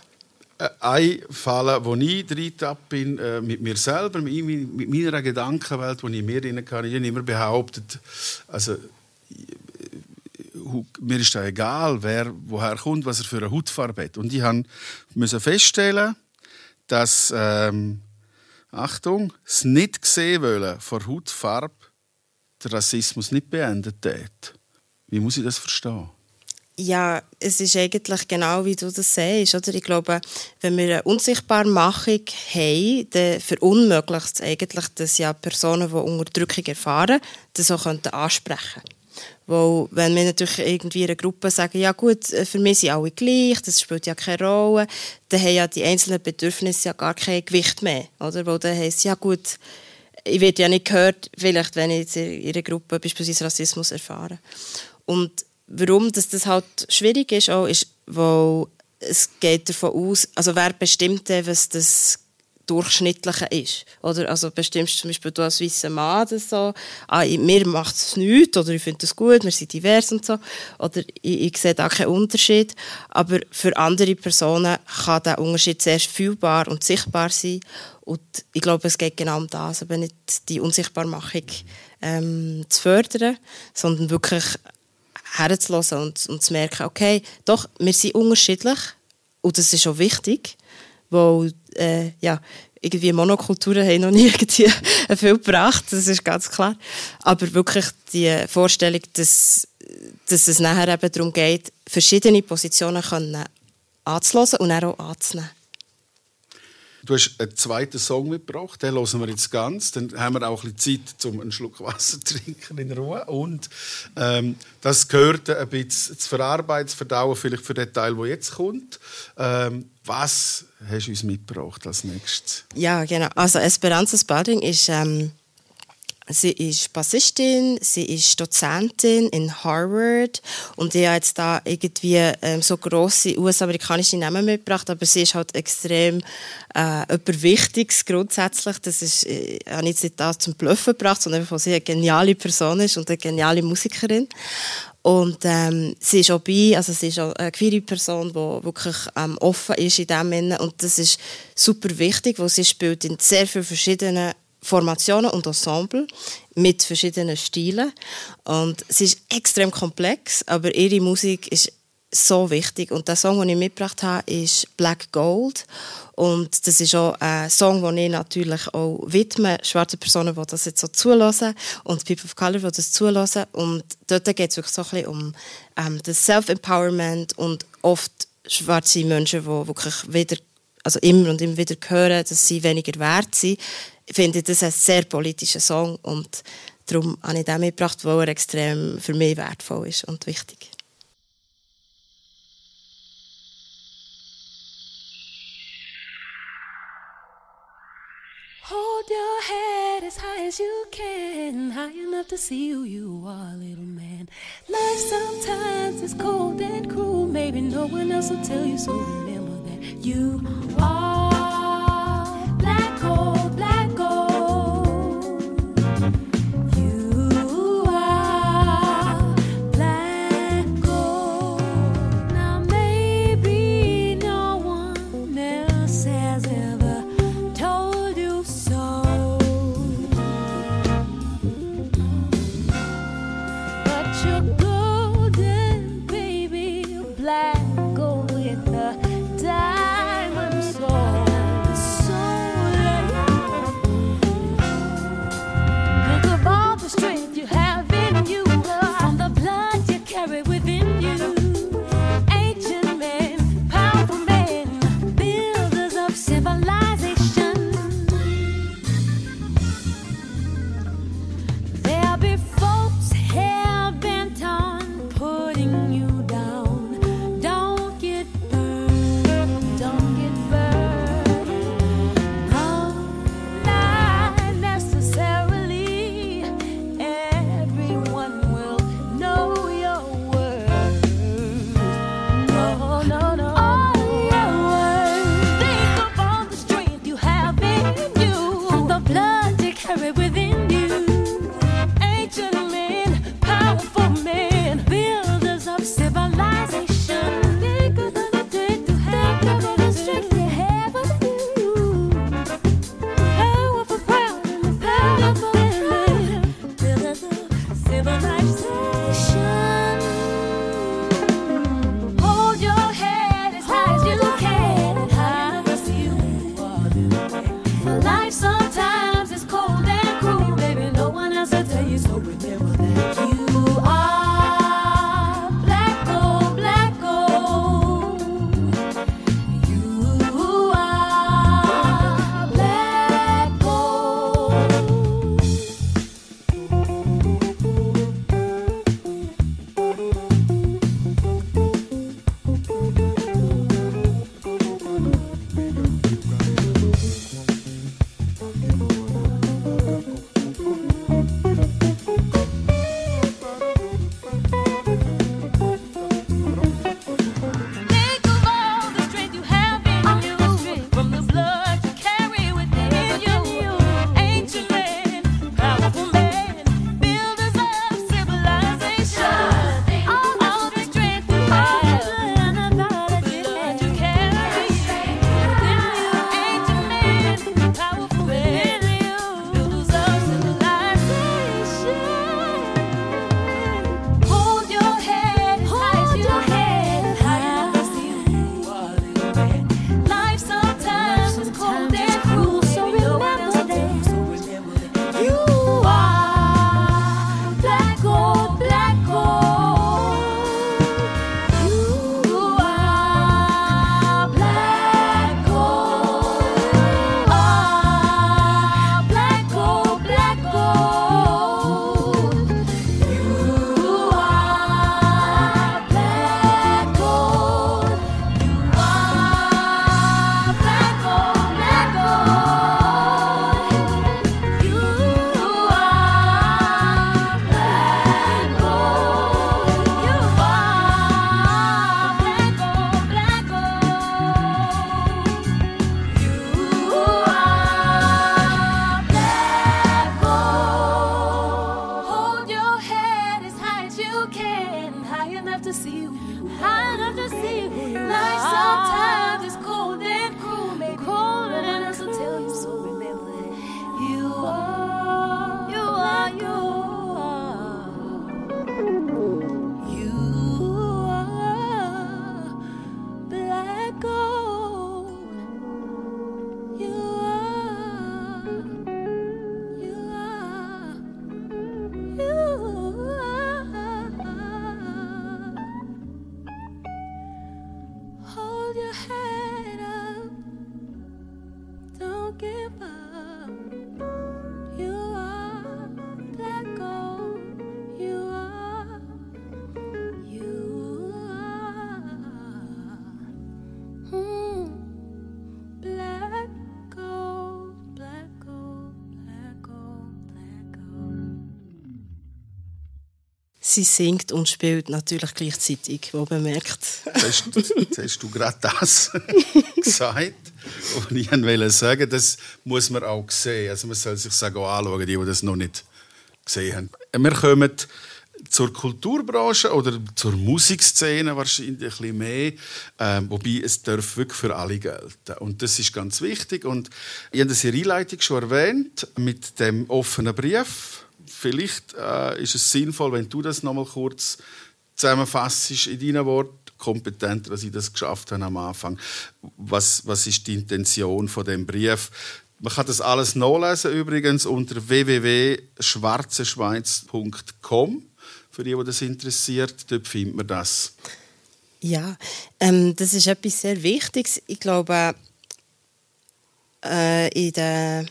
B: Ein Fall, wo ich drin bin, äh, mit mir selber, mit meiner Gedankenwelt, wo ich mir rein kann, ich habe immer behauptet, also mir ist da egal, wer woher kommt, was er für eine Hautfarbe hat. Und ich musste feststellen, dass, ähm, Achtung, das nicht gesehen wollen von Hautfarbe der Rassismus nicht beendet hat. Wie muss ich das verstehen?
D: Ja, es ist eigentlich genau wie du das sagst. Oder? Ich glaube, wenn wir eine Unsichtbarmachung haben, dann verunmöglicht es eigentlich, dass ja Personen, die Unterdrückung erfahren, das auch ansprechen können. Weil, wenn wir natürlich irgendwie in einer Gruppe sagen, ja gut, äh, für mich sind alle gleich, das spielt ja keine Rolle, dann haben ja die einzelnen Bedürfnisse ja gar kein Gewicht mehr. Oder? Weil dann heisst ja gut, ich werde ja nicht gehört, vielleicht, wenn ich in einer Gruppe beispielsweise Rassismus erfahre. Und warum dass das halt schwierig ist, auch, ist, weil es geht davon aus, also wer bestimmt, was das Durchschnittliche ist. Oder, also bestimmst zum Beispiel du als weißer Mann das so, ah, mir macht es nichts, oder ich finde das gut, wir sind divers und so, oder ich, ich sehe da keinen Unterschied, aber für andere Personen kann der Unterschied sehr fühlbar und sichtbar sein. Und ich glaube, es geht genau um das, aber nicht die Unsichtbarmachung ähm, zu fördern, sondern wirklich herzulassen und, und zu merken, okay, doch, wir sind unterschiedlich und das ist auch wichtig, weil äh, ja, irgendwie Monokulturen haben noch nie viel gebracht, das ist ganz klar. Aber wirklich die Vorstellung, dass, dass es nachher eben darum geht, verschiedene Positionen können anzuhören und auch anzunehmen.
B: Du hast einen zweiten Song mitgebracht, den hören wir jetzt ganz. Dann haben wir auch ein bisschen Zeit, um einen Schluck Wasser zu trinken in Ruhe. Und ähm, das gehört ein bisschen zu verarbeiten, zu verdauen, vielleicht für den Teil, der jetzt kommt. Ähm, was hast du uns mitgebracht als nächstes?
D: Ja, genau. Also Esperanza Spalding ist... Ähm Sie ist Bassistin, sie ist Dozentin in Harvard und ich habe jetzt da irgendwie ähm, so grosse US-amerikanische Namen mitgebracht, aber sie ist halt extrem äh, etwas Wichtiges grundsätzlich. Das ist, äh, ich habe jetzt nicht das zum Bluffen gebracht, sondern einfach, weil sie eine geniale Person ist und eine geniale Musikerin. Und ähm, sie ist auch bei, also sie ist auch eine queere Person, die wirklich ähm, offen ist in dem Sinne. Und das ist super wichtig, weil sie spielt in sehr vielen verschiedenen Formationen und Ensemble mit verschiedenen Stilen. Und sie ist extrem komplex, aber ihre Musik ist so wichtig. Und der Song, den ich mitgebracht habe, ist Black Gold. Und das ist auch ein Song, den ich natürlich auch widme, schwarze Personen, die das jetzt so zulassen und People of Color, die das zulassen. Und dort geht es wirklich so um ähm, das Self-Empowerment und oft schwarze Menschen, die wirklich wieder also immer und immer wieder hören, dass sie weniger wert sind, ich finde das ein sehr politischer Song und darum habe ich den mitgebracht, weil er extrem für mich wertvoll ist und wichtig.
E: Hold your head as high as you can, high enough to see who you are, little man. Life sometimes is cold and cruel, maybe no one else will tell you, so remember that you are never your head
D: Sie singt und spielt natürlich gleichzeitig, wo man merkt.
B: Jetzt hast, hast du gerade das gesagt. Und ich wollte sagen, das muss man auch sehen. Also man soll sich sagen, auch anschauen, die, die das noch nicht gesehen haben. Wir kommen zur Kulturbranche oder zur Musikszene wahrscheinlich ein bisschen mehr, ähm, wobei es darf wirklich für alle gelten. Und das ist ganz wichtig. Und ich habe das in der Einleitung schon erwähnt, mit dem offenen Brief. Vielleicht äh, ist es sinnvoll, wenn du das noch mal kurz zusammenfassst in deinen Worten, kompetenter, als ich das geschafft habe am Anfang. Was, was ist die Intention von dem Brief? Man kann das alles nachlesen übrigens unter www.schwarzeschweiz.com. Für die, die das interessiert, dort findet man das.
D: Ja, ähm, das ist etwas sehr Wichtiges. Ich glaube, äh, in der,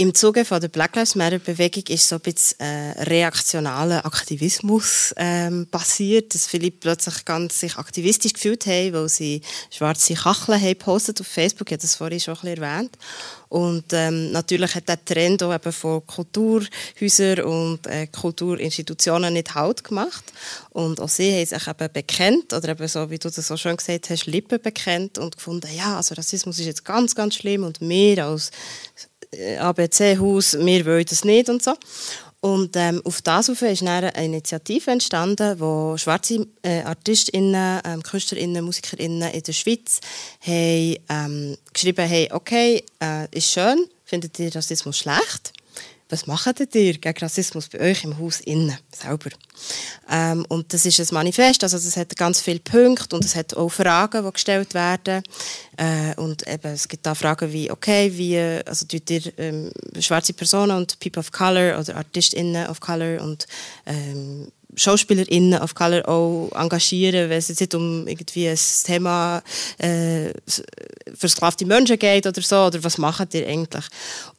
D: im Zuge von der Black Lives Matter Bewegung ist so ein bisschen äh, reaktionaler Aktivismus ähm, passiert, dass viele plötzlich ganz sich aktivistisch gefühlt haben, weil sie schwarze Kacheln haben gepostet auf Facebook. Ich habe das vorhin schon ein bisschen erwähnt. Und ähm, natürlich hat der Trend auch eben von Kulturhäusern und äh, Kulturinstitutionen nicht Halt gemacht. Und auch sie haben sich eben bekennt, oder eben so, wie du das so schön gesagt hast, Lippen bekennt und gefunden, ja, also Rassismus ist jetzt ganz, ganz schlimm und wir als ABC-Haus, wir wollen das nicht und so. Und ähm, auf das auf ist dann eine Initiative entstanden, wo schwarze äh, ArtistInnen, ähm, KünstlerInnen, MusikerInnen in der Schweiz haben, ähm, geschrieben haben, okay, äh, ist schön, findet ihr Rassismus schlecht? Was macht ihr gegen Rassismus bei euch im Haus innen selber? Ähm, und das ist ein Manifest, also das hat ganz viele Punkte und es hat auch Fragen, die gestellt werden. Äh, und eben, es gibt da Fragen wie, okay, wie, also tut ihr ähm, schwarze Personen und People of Color oder ArtistInnen of Color und ähm, SchauspielerInnen of Color auch engagieren, wenn es jetzt nicht um irgendwie ein Thema äh, versklavte Menschen geht oder so, oder was macht ihr eigentlich?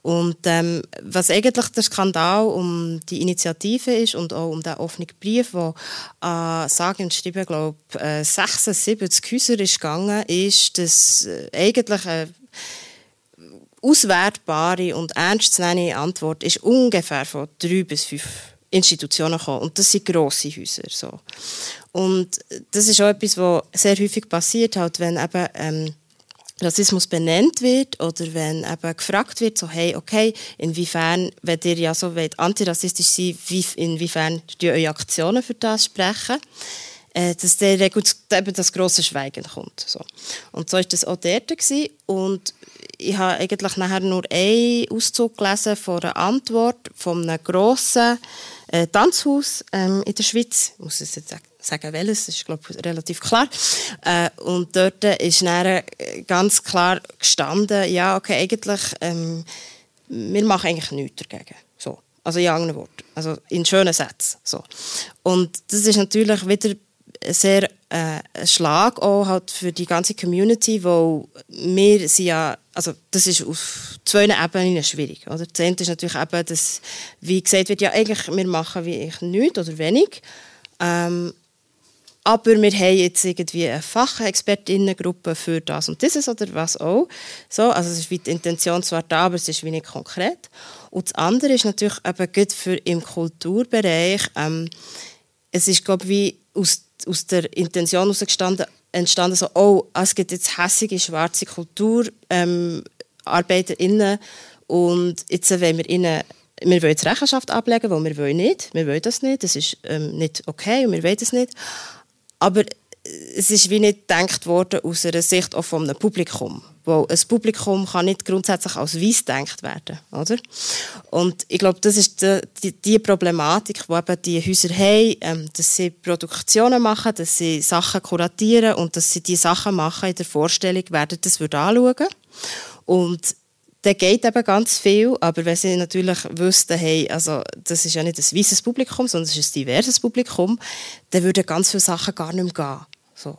D: Und ähm, was eigentlich der Skandal um die Initiative ist und auch um den offenen Brief, der an äh, sage und schreiben, glaube äh, 76 Häuser ist gegangen, ist, dass äh, eigentlich eine auswertbare und ernstzunehmende Antwort ist ungefähr von drei bis fünf Institutionen kommen. Und das sind grosse Häuser. So. Und das ist auch etwas, was sehr häufig passiert, halt, wenn eben, ähm, Rassismus benannt wird oder wenn eben gefragt wird, so, hey, okay, inwiefern, wenn ihr ja so wollt, antirassistisch sein wie, inwiefern die eure Aktionen für das sprechen, äh, dass der eben das grosse Schweigen kommt. So. Und so war das auch dort. Gewesen. Und ich habe eigentlich nachher nur einen Auszug gelesen von einer Antwort von einem grossen äh, Tanzhaus ähm, in der Schweiz. Ich muss es jetzt sagen, welches, das ist glaube relativ klar. Äh, und dort ist dann äh, ganz klar gestanden, ja, okay, eigentlich, ähm, wir machen eigentlich nichts dagegen. So. Also in anderen Worten. Also in schönen Sätzen. So. Und das ist natürlich wieder sehr äh, ein Schlag auch halt für die ganze Community, wo wir sind ja, also das ist auf zwei Ebenen schwierig. Oder? Das eine ist natürlich eben, dass, wie gesagt wird, ja eigentlich, wir machen wie ich nichts oder wenig. Ähm, aber wir haben jetzt irgendwie eine Fachexpertinnengruppe für das und dieses oder was auch. So, also es ist wie die Intention zwar da, aber es ist wie nicht konkret. Und das andere ist natürlich eben gut für im Kulturbereich, ähm, es ist glaube wie aus, aus der Intention heraus entstanden, so, oh, es gibt jetzt hässige schwarze Kultur, ähm, und jetzt wollen wir ihnen wir wollen Rechenschaft ablegen, weil wir wollen nicht. Wir wollen das nicht. Das ist ähm, nicht okay und wir wollen das nicht. Aber es ist wie nicht gedacht worden aus einer Sicht auch einem Publikum. Weil ein Publikum kann nicht grundsätzlich als weiss gedacht werden, oder? Und ich glaube, das ist die, die, die Problematik, die eben die Häuser haben, ähm, dass sie Produktionen machen, dass sie Sachen kuratieren und dass sie die Sachen machen in der Vorstellung, werden das anschauen. Und da geht eben ganz viel, aber wenn sie natürlich wüssten, hey, also das ist ja nicht ein weißes Publikum, sondern es ist ein diverses Publikum, dann würden ganz viele Sachen gar nicht mehr gehen. So.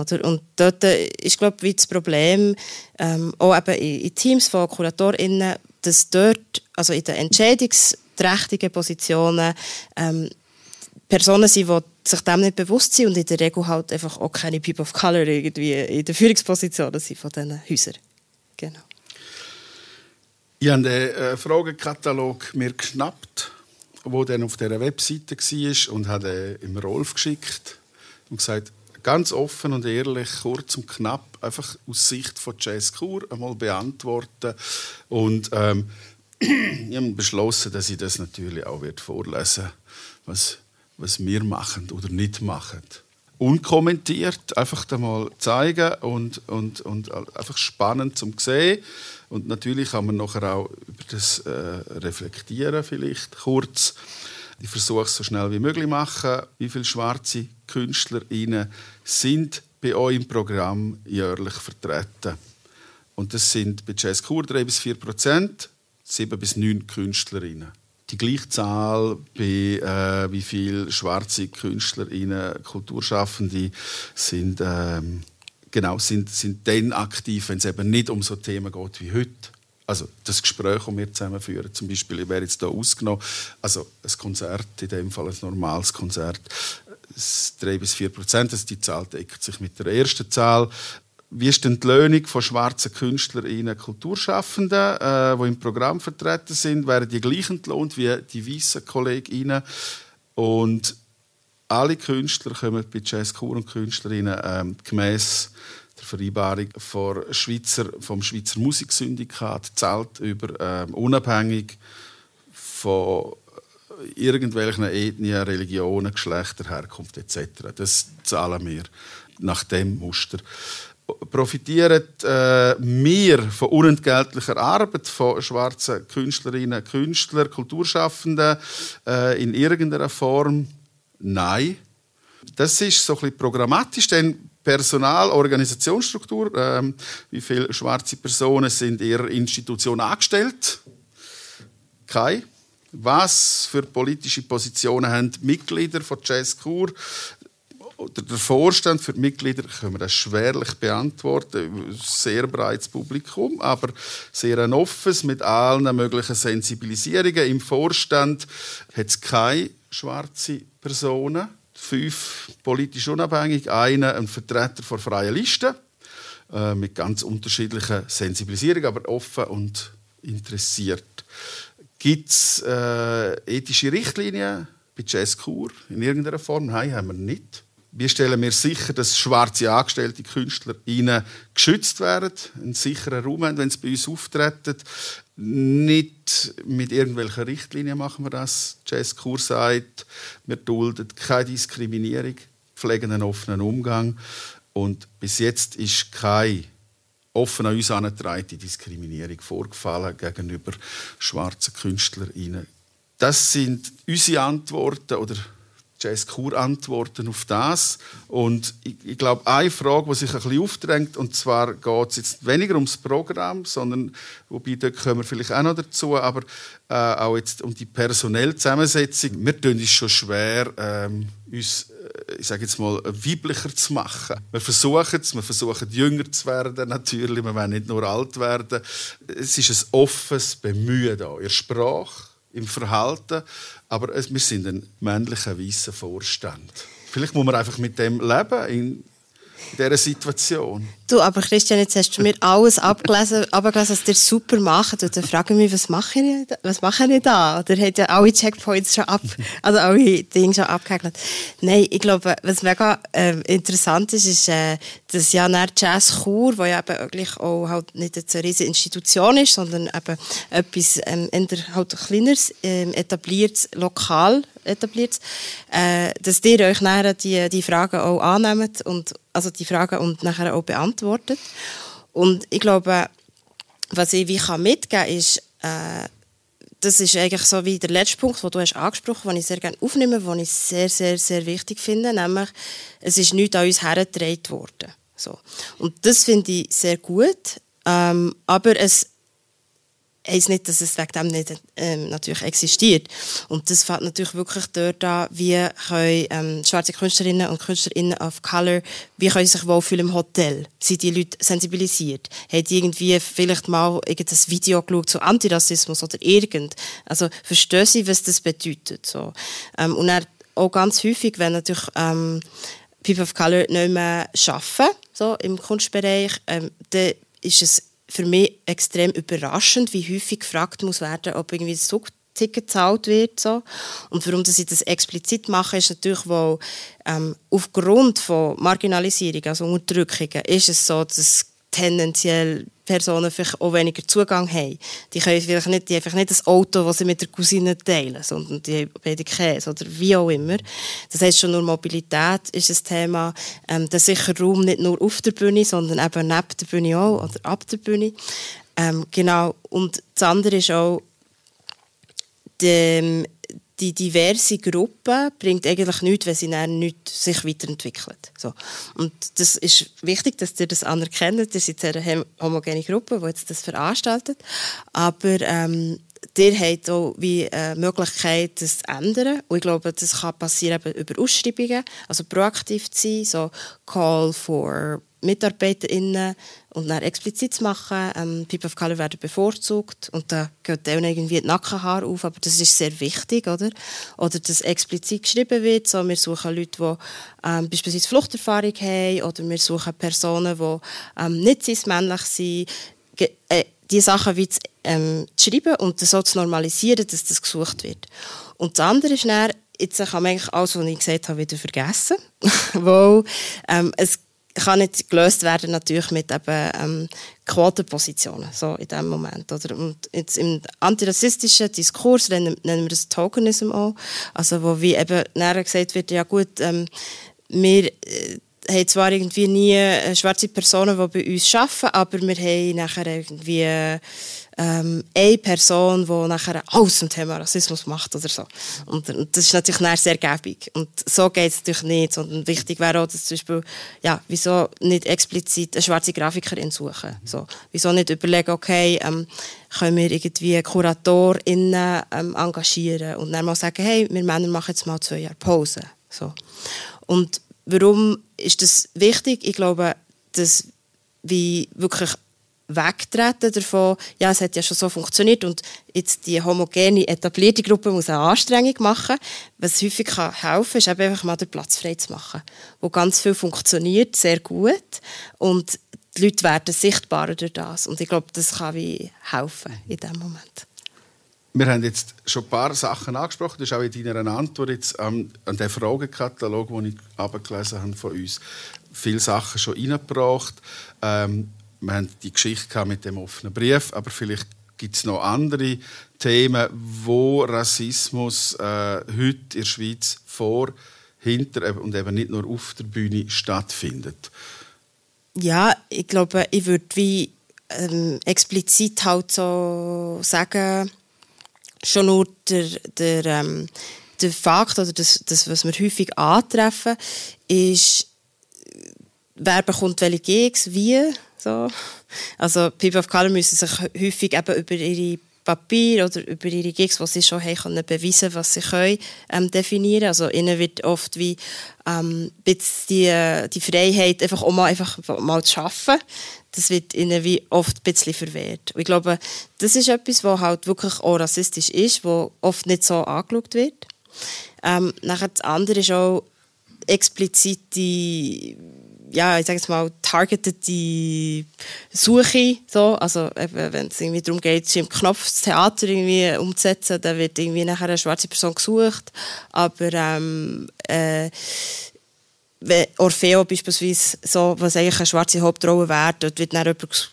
D: Oder? Und dort ist, glaube ich, das Problem, ähm, auch eben in, Teams von KuratorInnen, dass dort, also in den entscheidungsträchtigen Positionen, ähm, Personen sind, die sich dem nicht bewusst sind und in der Regel halt einfach auch keine People of Color irgendwie in den Führungspositionen sind von diesen Häusern. Genau.
B: Ich habe den äh, Fragenkatalog mir geschnappt, der dann auf dieser Webseite war und habe ihn im Rolf geschickt und gesagt, ganz offen und ehrlich, kurz und knapp, einfach aus Sicht von Jazz Kur einmal beantworten. Und ähm, ich habe beschlossen, dass ich das natürlich auch wird vorlesen was, was wir machen oder nicht machen. Unkommentiert, einfach einmal zeigen und, und, und einfach spannend zum sehen. Und natürlich kann man nachher auch über das äh, reflektieren, vielleicht kurz. Ich versuche es so schnell wie möglich machen. Wie viele schwarze KünstlerInnen sind bei euch im Programm jährlich vertreten? Und das sind bei Jazz Kur 3 bis 4 Prozent, 7 bis 9 KünstlerInnen. Die gleiche Zahl bei äh, wie viele schwarze KünstlerInnen, Kulturschaffende sind, ähm, genau, sind, sind dann aktiv, wenn es eben nicht um so Themen geht wie heute also das Gespräch, das wir zusammen führen, zum Beispiel, ich wäre jetzt hier ausgenommen, also ein Konzert, in dem Fall ein normales Konzert, 3 bis 4 Prozent, also die Zahl deckt sich mit der ersten Zahl. Wie ist denn die Löhnung von schwarzen KünstlerInnen, Kulturschaffenden, äh, die im Programm vertreten sind? Werden die gleich entlohnt wie die weißen KollegInnen? Und alle Künstler kommen bei Jazz Kur und Künstlerinnen ähm, gemäß Vereinbarung Schweizer, vom Schweizer Musiksyndikat zahlt über ähm, unabhängig von irgendwelchen Ethnien, Religionen, Geschlechter, Herkunft etc. Das zahlen wir nach dem Muster. Profitieren äh, wir von unentgeltlicher Arbeit von schwarzen Künstlerinnen, Künstlern, Kulturschaffenden äh, in irgendeiner Form? Nein. Das ist so ein bisschen programmatisch, denn Personal, Organisationsstruktur, ähm, wie viele schwarze Personen sind in Ihrer Institution angestellt? Keine. Was für politische Positionen haben die Mitglieder von Jazz Kur? Oder der Vorstand für die Mitglieder können wir das schwerlich beantworten. Sehr breites Publikum, aber sehr ein offenes mit allen möglichen Sensibilisierungen. Im Vorstand hat es keine schwarze Personen fünf politisch unabhängig, einer ein Vertreter von freien Listen äh, mit ganz unterschiedlichen Sensibilisierungen, aber offen und interessiert. Gibt es äh, ethische Richtlinien bei Jazz Kur in irgendeiner Form? Nein, haben wir nicht. Wie stellen wir sicher, dass schwarze angestellte Künstler ihnen geschützt werden, einen sicheren Raum haben, wenn sie bei uns auftreten? Nicht mit irgendwelchen Richtlinien machen wir das. Jazz Kur sagt, wir dulden keine Diskriminierung, pflegen einen offenen Umgang. Und bis jetzt ist keine offen an uns angetragene Diskriminierung vorgefallen gegenüber schwarzen KünstlerInnen. Das sind unsere Antworten oder Jazz Kur antworten auf das. Und ich, ich glaube, eine Frage, die sich ein bisschen aufdrängt, und zwar geht es jetzt weniger ums Programm, sondern, wobei, da kommen wir vielleicht auch noch dazu, aber äh, auch jetzt um die personelle Zusammensetzung. Wir tun es schon schwer, ähm, uns äh, ich sage jetzt mal, weiblicher zu machen. Wir versuchen es, wir versuchen jünger zu werden natürlich, wir wollen nicht nur alt werden. Es ist ein offenes Bemühen da, in der Sprache, im Verhalten, aber wir sind ein männlicher, weißer Vorstand. Vielleicht muss man einfach mit dem leben in dieser Situation.
D: Du, aber Christian, jetzt hast du mir alles abgelesen, abgelesen was ihr super macht. Und dann frage ich mich, was mache ich, was mache ich da? Oder hat ja alle Checkpoints schon ab, also alle Dinge schon abgehakt. Nein, ich glaube, was mega äh, interessant ist, ist, äh, dass ja nach Jazz Chur, wo ja eben auch halt nicht eine riesige Institution ist, sondern eben etwas ähm, halt kleineres, ähm, etabliertes, lokal etabliert, äh, dass ihr euch nachher die, die Fragen auch annehmt und also die Fragen und nachher auch beantwortet. Und ich glaube, was ich wie kann mitgeben ist, äh, das ist eigentlich so wie der letzte Punkt, den du hast angesprochen hast, den ich sehr gerne aufnehme, den ich sehr, sehr, sehr wichtig finde, nämlich, es ist nichts an uns hergetragen worden. So. Und das finde ich sehr gut, ähm, aber es heisst nicht, dass es wegen dem nicht ähm, natürlich existiert. Und das fällt natürlich wirklich dort an, wie können ähm, schwarze Künstlerinnen und Künstlerinnen of Color, wie können sich wohlfühlen im Hotel? Sind die Leute sensibilisiert? Haben die irgendwie vielleicht mal irgendein Video geschaut zu Antirassismus oder irgend? Also verstehen sie, was das bedeutet? So. Ähm, und dann auch ganz häufig, wenn natürlich ähm, People of Color nicht mehr arbeiten, so im Kunstbereich, ähm, dann ist es für mich extrem überraschend, wie häufig gefragt muss werden, ob irgendwie das Zugticket gezahlt wird. So. Und warum dass ich das explizit mache, ist natürlich, weil ähm, aufgrund von Marginalisierung, also Unterdrückungen, ist es so, dass tendenziell Personen vielleicht auch weniger Zugang haben. Die können vielleicht nicht, die einfach nicht das Auto, das sie mit der Cousine teilen, sondern die haben beide Käse oder wie auch immer. Das heißt schon nur Mobilität ist ein Thema. Ähm, der sichere Raum nicht nur auf der Bühne, sondern eben neben der Bühne auch oder ab der Bühne. Ähm, genau. Und das andere ist auch, dem, die diverse Gruppe bringt eigentlich nichts, wenn sie dann nicht sich weiterentwickelt. So. Und das ist wichtig, dass ihr das anerkennt. Ihr seid eine homogene Gruppe, die jetzt das veranstaltet. Aber ähm, ihr habt auch äh, Möglichkeit, das zu ändern. Und ich glaube, das kann passieren über Ausschreibungen, also proaktiv zu sein, so Call for MitarbeiterInnen und dann explizit zu machen. Ähm, People of Color werden bevorzugt und da geht dann irgendwie die Nackenhaare auf, aber das ist sehr wichtig, oder? Oder dass explizit geschrieben wird, so, wir suchen Leute, die ähm, beispielsweise Fluchterfahrung haben oder wir suchen Personen, die ähm, nicht cis-männlich sind. Ge äh, die Sachen wie zu, ähm, zu schreiben und das so zu normalisieren, dass das gesucht wird. Und das andere ist dann, jetzt kann man eigentlich alles, was ich gesagt habe, wieder vergessen. weil ähm, es kann nicht gelöst werden natürlich mit eben, ähm, Quotenpositionen so in dem Moment oder? Und jetzt im antirassistischen Diskurs nennen, nennen wir das Tokenism auch. Also wo wie eben näher gesagt wird ja gut ähm, wir äh, haben zwar irgendwie nie äh, schwarze Personen die bei uns arbeiten aber wir haben nachher irgendwie äh, ähm, eine Person, die nachher alles zum Thema Rassismus macht oder so. Und, und das ist natürlich sehr gäbig. Und so geht es natürlich nicht. Sondern wichtig wäre auch, dass zum Beispiel, ja, wieso nicht explizit eine schwarze Grafikerin suchen? So, wieso nicht überlegen, okay, ähm, können wir irgendwie KuratorInnen ähm, engagieren und dann mal sagen, hey, wir Männer machen jetzt mal zwei Jahre Pause. So. Und warum ist das wichtig? Ich glaube, dass wie wirklich wegtreten davon, ja, es hat ja schon so funktioniert und jetzt die homogene, etablierte Gruppe muss eine Anstrengung machen. Was häufig kann helfen ist einfach mal den Platz frei zu machen, wo ganz viel funktioniert, sehr gut und die Leute werden sichtbarer durch das und ich glaube, das kann wie helfen in diesem Moment.
B: Wir haben jetzt schon ein paar Sachen angesprochen. Das ist auch in deiner Antwort jetzt an, an den Fragenkatalog, den ich abgelesen habe von uns, viele Sachen schon reingebracht. Ähm, wir haben die Geschichte mit dem offenen Brief, aber vielleicht gibt es noch andere Themen, wo Rassismus äh, heute in der Schweiz vor, hinter und eben nicht nur auf der Bühne stattfindet.
D: Ja, ich glaube, ich würde wie ähm, explizit halt so sagen, schon nur der, der, ähm, der Fakt oder das, das, was wir häufig antreffen, ist, wer bekommt welche Gigs, wie, so. Also People of Color müssen sich häufig eben über ihre Papier oder über ihre Gigs, die sie schon haben, können beweisen was sie können, ähm, definieren. Also ihnen wird oft wie ähm, die, die Freiheit, einfach auch mal, einfach mal zu arbeiten, das wird ihnen wie oft ein bisschen verwehrt. Und ich glaube, das ist etwas, was halt wirklich auch rassistisch ist, wo oft nicht so angeschaut wird. Ähm, nachher das andere ist auch explizite ja, ich sage jetzt mal, targetete Suche, so, also wenn es irgendwie darum geht, im Knopf das Theater irgendwie umzusetzen, dann wird irgendwie nachher eine schwarze Person gesucht, aber ähm, äh, Orfeo beispielsweise, so, was eigentlich eine schwarze Hauptrolle wäre, dort wird dann jemand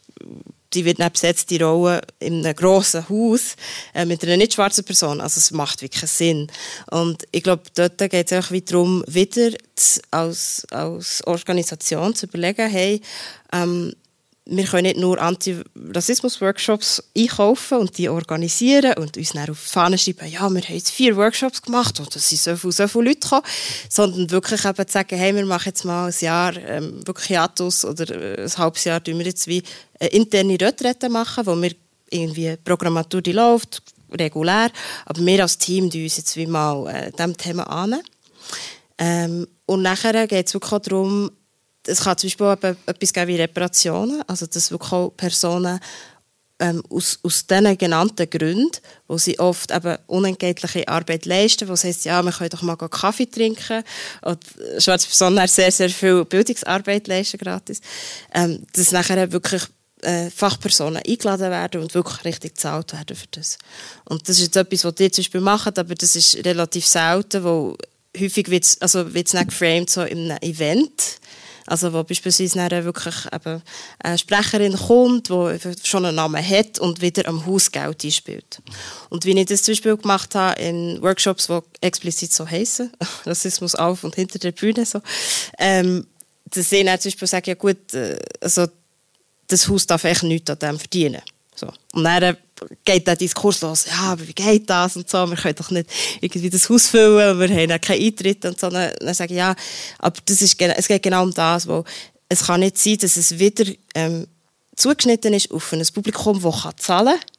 D: die wird dann besetzt, die Rolle in einem grossen Haus äh, mit einer nicht schwarzen Person. Also es macht wirklich Sinn. Und ich glaube, dort geht es auch darum, wieder zu, als, als Organisation zu überlegen, hey, ähm, wir können nicht nur Antirassismus-Workshops einkaufen und die organisieren und uns dann auf die Fahne schreiben, ja, wir haben jetzt vier Workshops gemacht und es sind so viele, so viele Leute gekommen, sondern wirklich eben zu sagen, hey, wir machen jetzt mal ein Jahr ähm, wirklich Hiatus oder äh, ein halbes Jahr tun wir jetzt wie eine interne Retrette machen, wo wir irgendwie Programmatur die läuft, regulär, aber wir als Team tun uns jetzt wie mal äh, diesem Thema an. Ähm, und nachher geht es wirklich auch darum, es kann zum Beispiel auch etwas geben wie Reparationen, also dass wirklich auch Personen ähm, aus, aus diesen genannten Gründen, wo sie oft eben unentgeltliche Arbeit leisten, wo es heisst, ja, wir können doch mal Kaffee trinken und schwarze Personen sehr, sehr viel Bildungsarbeit leisten gratis, ähm, dass nachher wirklich äh, Fachpersonen eingeladen werden und wirklich richtig gezahlt werden für das. Und das ist jetzt etwas, was die zum Beispiel machen, aber das ist relativ selten, wo häufig wird es also nicht geframed so in einem Event, also wo beispielsweise dann wirklich eben eine Sprecherin kommt, die schon einen Namen hat und wieder am Haus Geld einspielt. Und wie ich das zum Beispiel gemacht habe in Workshops, die explizit so heißen, Rassismus auf und hinter der Bühne, so, ähm, dass ich dann zum Beispiel sage, ja gut, äh, also das Haus darf echt nichts an dem verdienen. So. Und dann geht der Diskurs los, ja, aber wie geht das und so, wir können doch nicht irgendwie das Haus füllen, wir haben keinen Eintritt und so. Dann, dann sage ich, ja, aber das ist, es geht genau um das, wo es kann nicht sein, dass es wieder ähm, zugeschnitten ist auf ein Publikum, das zahlen kann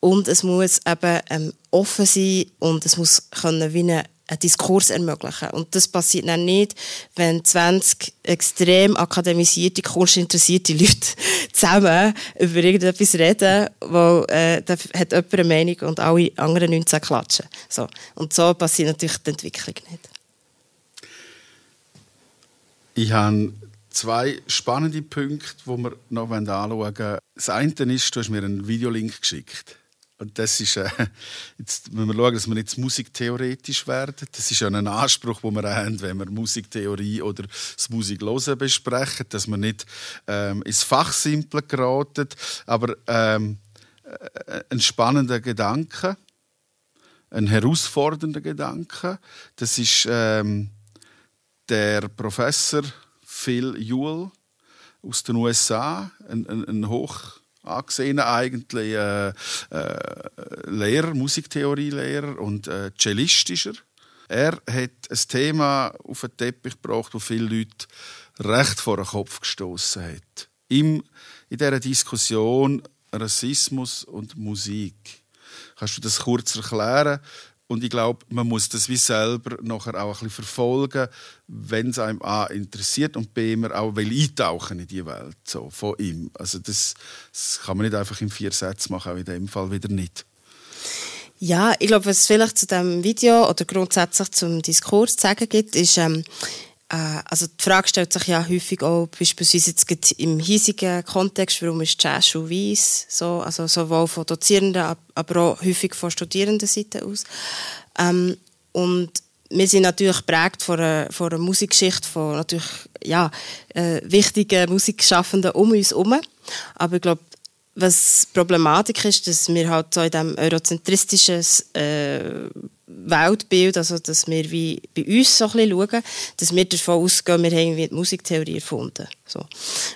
D: und es muss eben ähm, offen sein und es muss können wie eine einen Diskurs ermöglichen. Und das passiert dann nicht, wenn 20 extrem akademisierte, kunstinteressierte Leute zusammen über irgendetwas reden, wo äh, da hat jemand eine Meinung und alle anderen 19 klatschen. So. Und so passiert natürlich die Entwicklung nicht.
B: Ich habe zwei spannende Punkte, die wir noch anschauen wollen. Das eine ist, du hast mir einen Videolink geschickt und das ist, äh, jetzt müssen wir schauen, dass wir jetzt musiktheoretisch werden. Das ist ja ein Anspruch, den wir haben, wenn wir Musiktheorie oder das Musiklosen besprechen, dass wir nicht ähm, ins Fachsimple geraten. Aber ähm, äh, ein spannender Gedanke, ein herausfordernder Gedanke, das ist ähm, der Professor Phil Ewell aus den USA, ein, ein, ein hoch angesehener eigentlich äh, äh, Lehrer, Musiktheorielehrer und äh, Cellist ist er. Er hat ein Thema auf den Teppich gebracht, das viele Leute recht vor den Kopf gestoßen hat. Im, in dieser Diskussion Rassismus und Musik. Kannst du das kurz erklären? Und ich glaube, man muss das wie selber nachher auch ein bisschen verfolgen, wenn es einem A interessiert und B, man auch will eintauchen in die Welt so, von ihm. Also das, das kann man nicht einfach in vier Sätzen machen, auch in dem Fall wieder nicht.
D: Ja, ich glaube, was vielleicht zu dem Video oder grundsätzlich zum Diskurs zu sagen gibt, ist, ähm, äh, also die Frage stellt sich ja häufig auch, beispielsweise jetzt im hiesigen Kontext, warum ist Jazz schon weiss, so, also sowohl von Dozierenden, aber auch häufig von Studierendenseite aus. Ähm, und wir sind natürlich geprägt von einer, von einer Musikgeschichte von natürlich, ja, äh, wichtigen Musikschaffenden um uns herum. Aber ich glaube, was Problematik ist, dass wir halt so in diesem eurozentristischen äh, Weltbild, also dass wir wie bei uns so ein bisschen schauen, dass wir davon ausgehen, wir haben die Musiktheorie erfunden. So.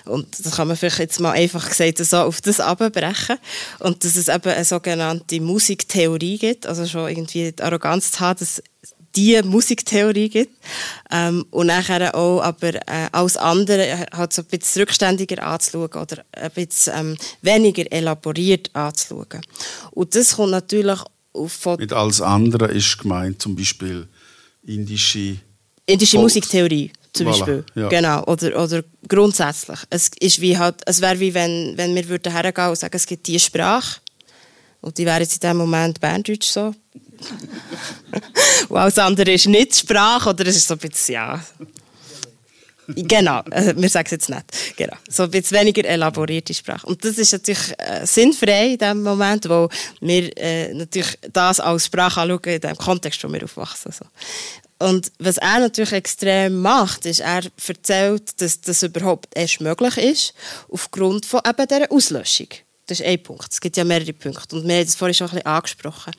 D: Und das kann man vielleicht jetzt mal einfach gesagt so auf das abbrechen. Und dass es eben eine sogenannte Musiktheorie gibt, also schon irgendwie die Arroganz zu haben, dass die Musiktheorie gibt. Ähm, und nachher auch aber äh, alles andere halt so ein bisschen rückständiger anzuschauen oder ein bisschen ähm, weniger elaboriert anzuschauen. Und das kommt natürlich
B: von Mit alles andere ist gemeint zum Beispiel indische
D: indische Volks Musiktheorie zum voilà, Beispiel. Ja. Genau. Oder, oder grundsätzlich. Es, ist wie halt, es wäre wie wenn, wenn wir würden hergehen und sagen, es gibt diese Sprache. Und die wäre jetzt in diesem Moment Berndeutsch so. und alles andere ist nicht Sprache, oder es ist so ein bisschen, ja. genau, äh, wir sagen es jetzt nicht. Genau. So ein bisschen weniger elaborierte Sprache. Und das ist natürlich äh, sinnfrei in dem Moment, wo wir äh, natürlich das als Sprache anschauen, in dem Kontext, wo wir aufwachsen. So. Und was er natürlich extrem macht, ist, er erzählt, dass das überhaupt erst möglich ist, aufgrund von eben dieser Auslöschung. Das ist ein Punkt. Es gibt ja mehrere Punkte. Und wir haben das vorhin schon ein bisschen angesprochen.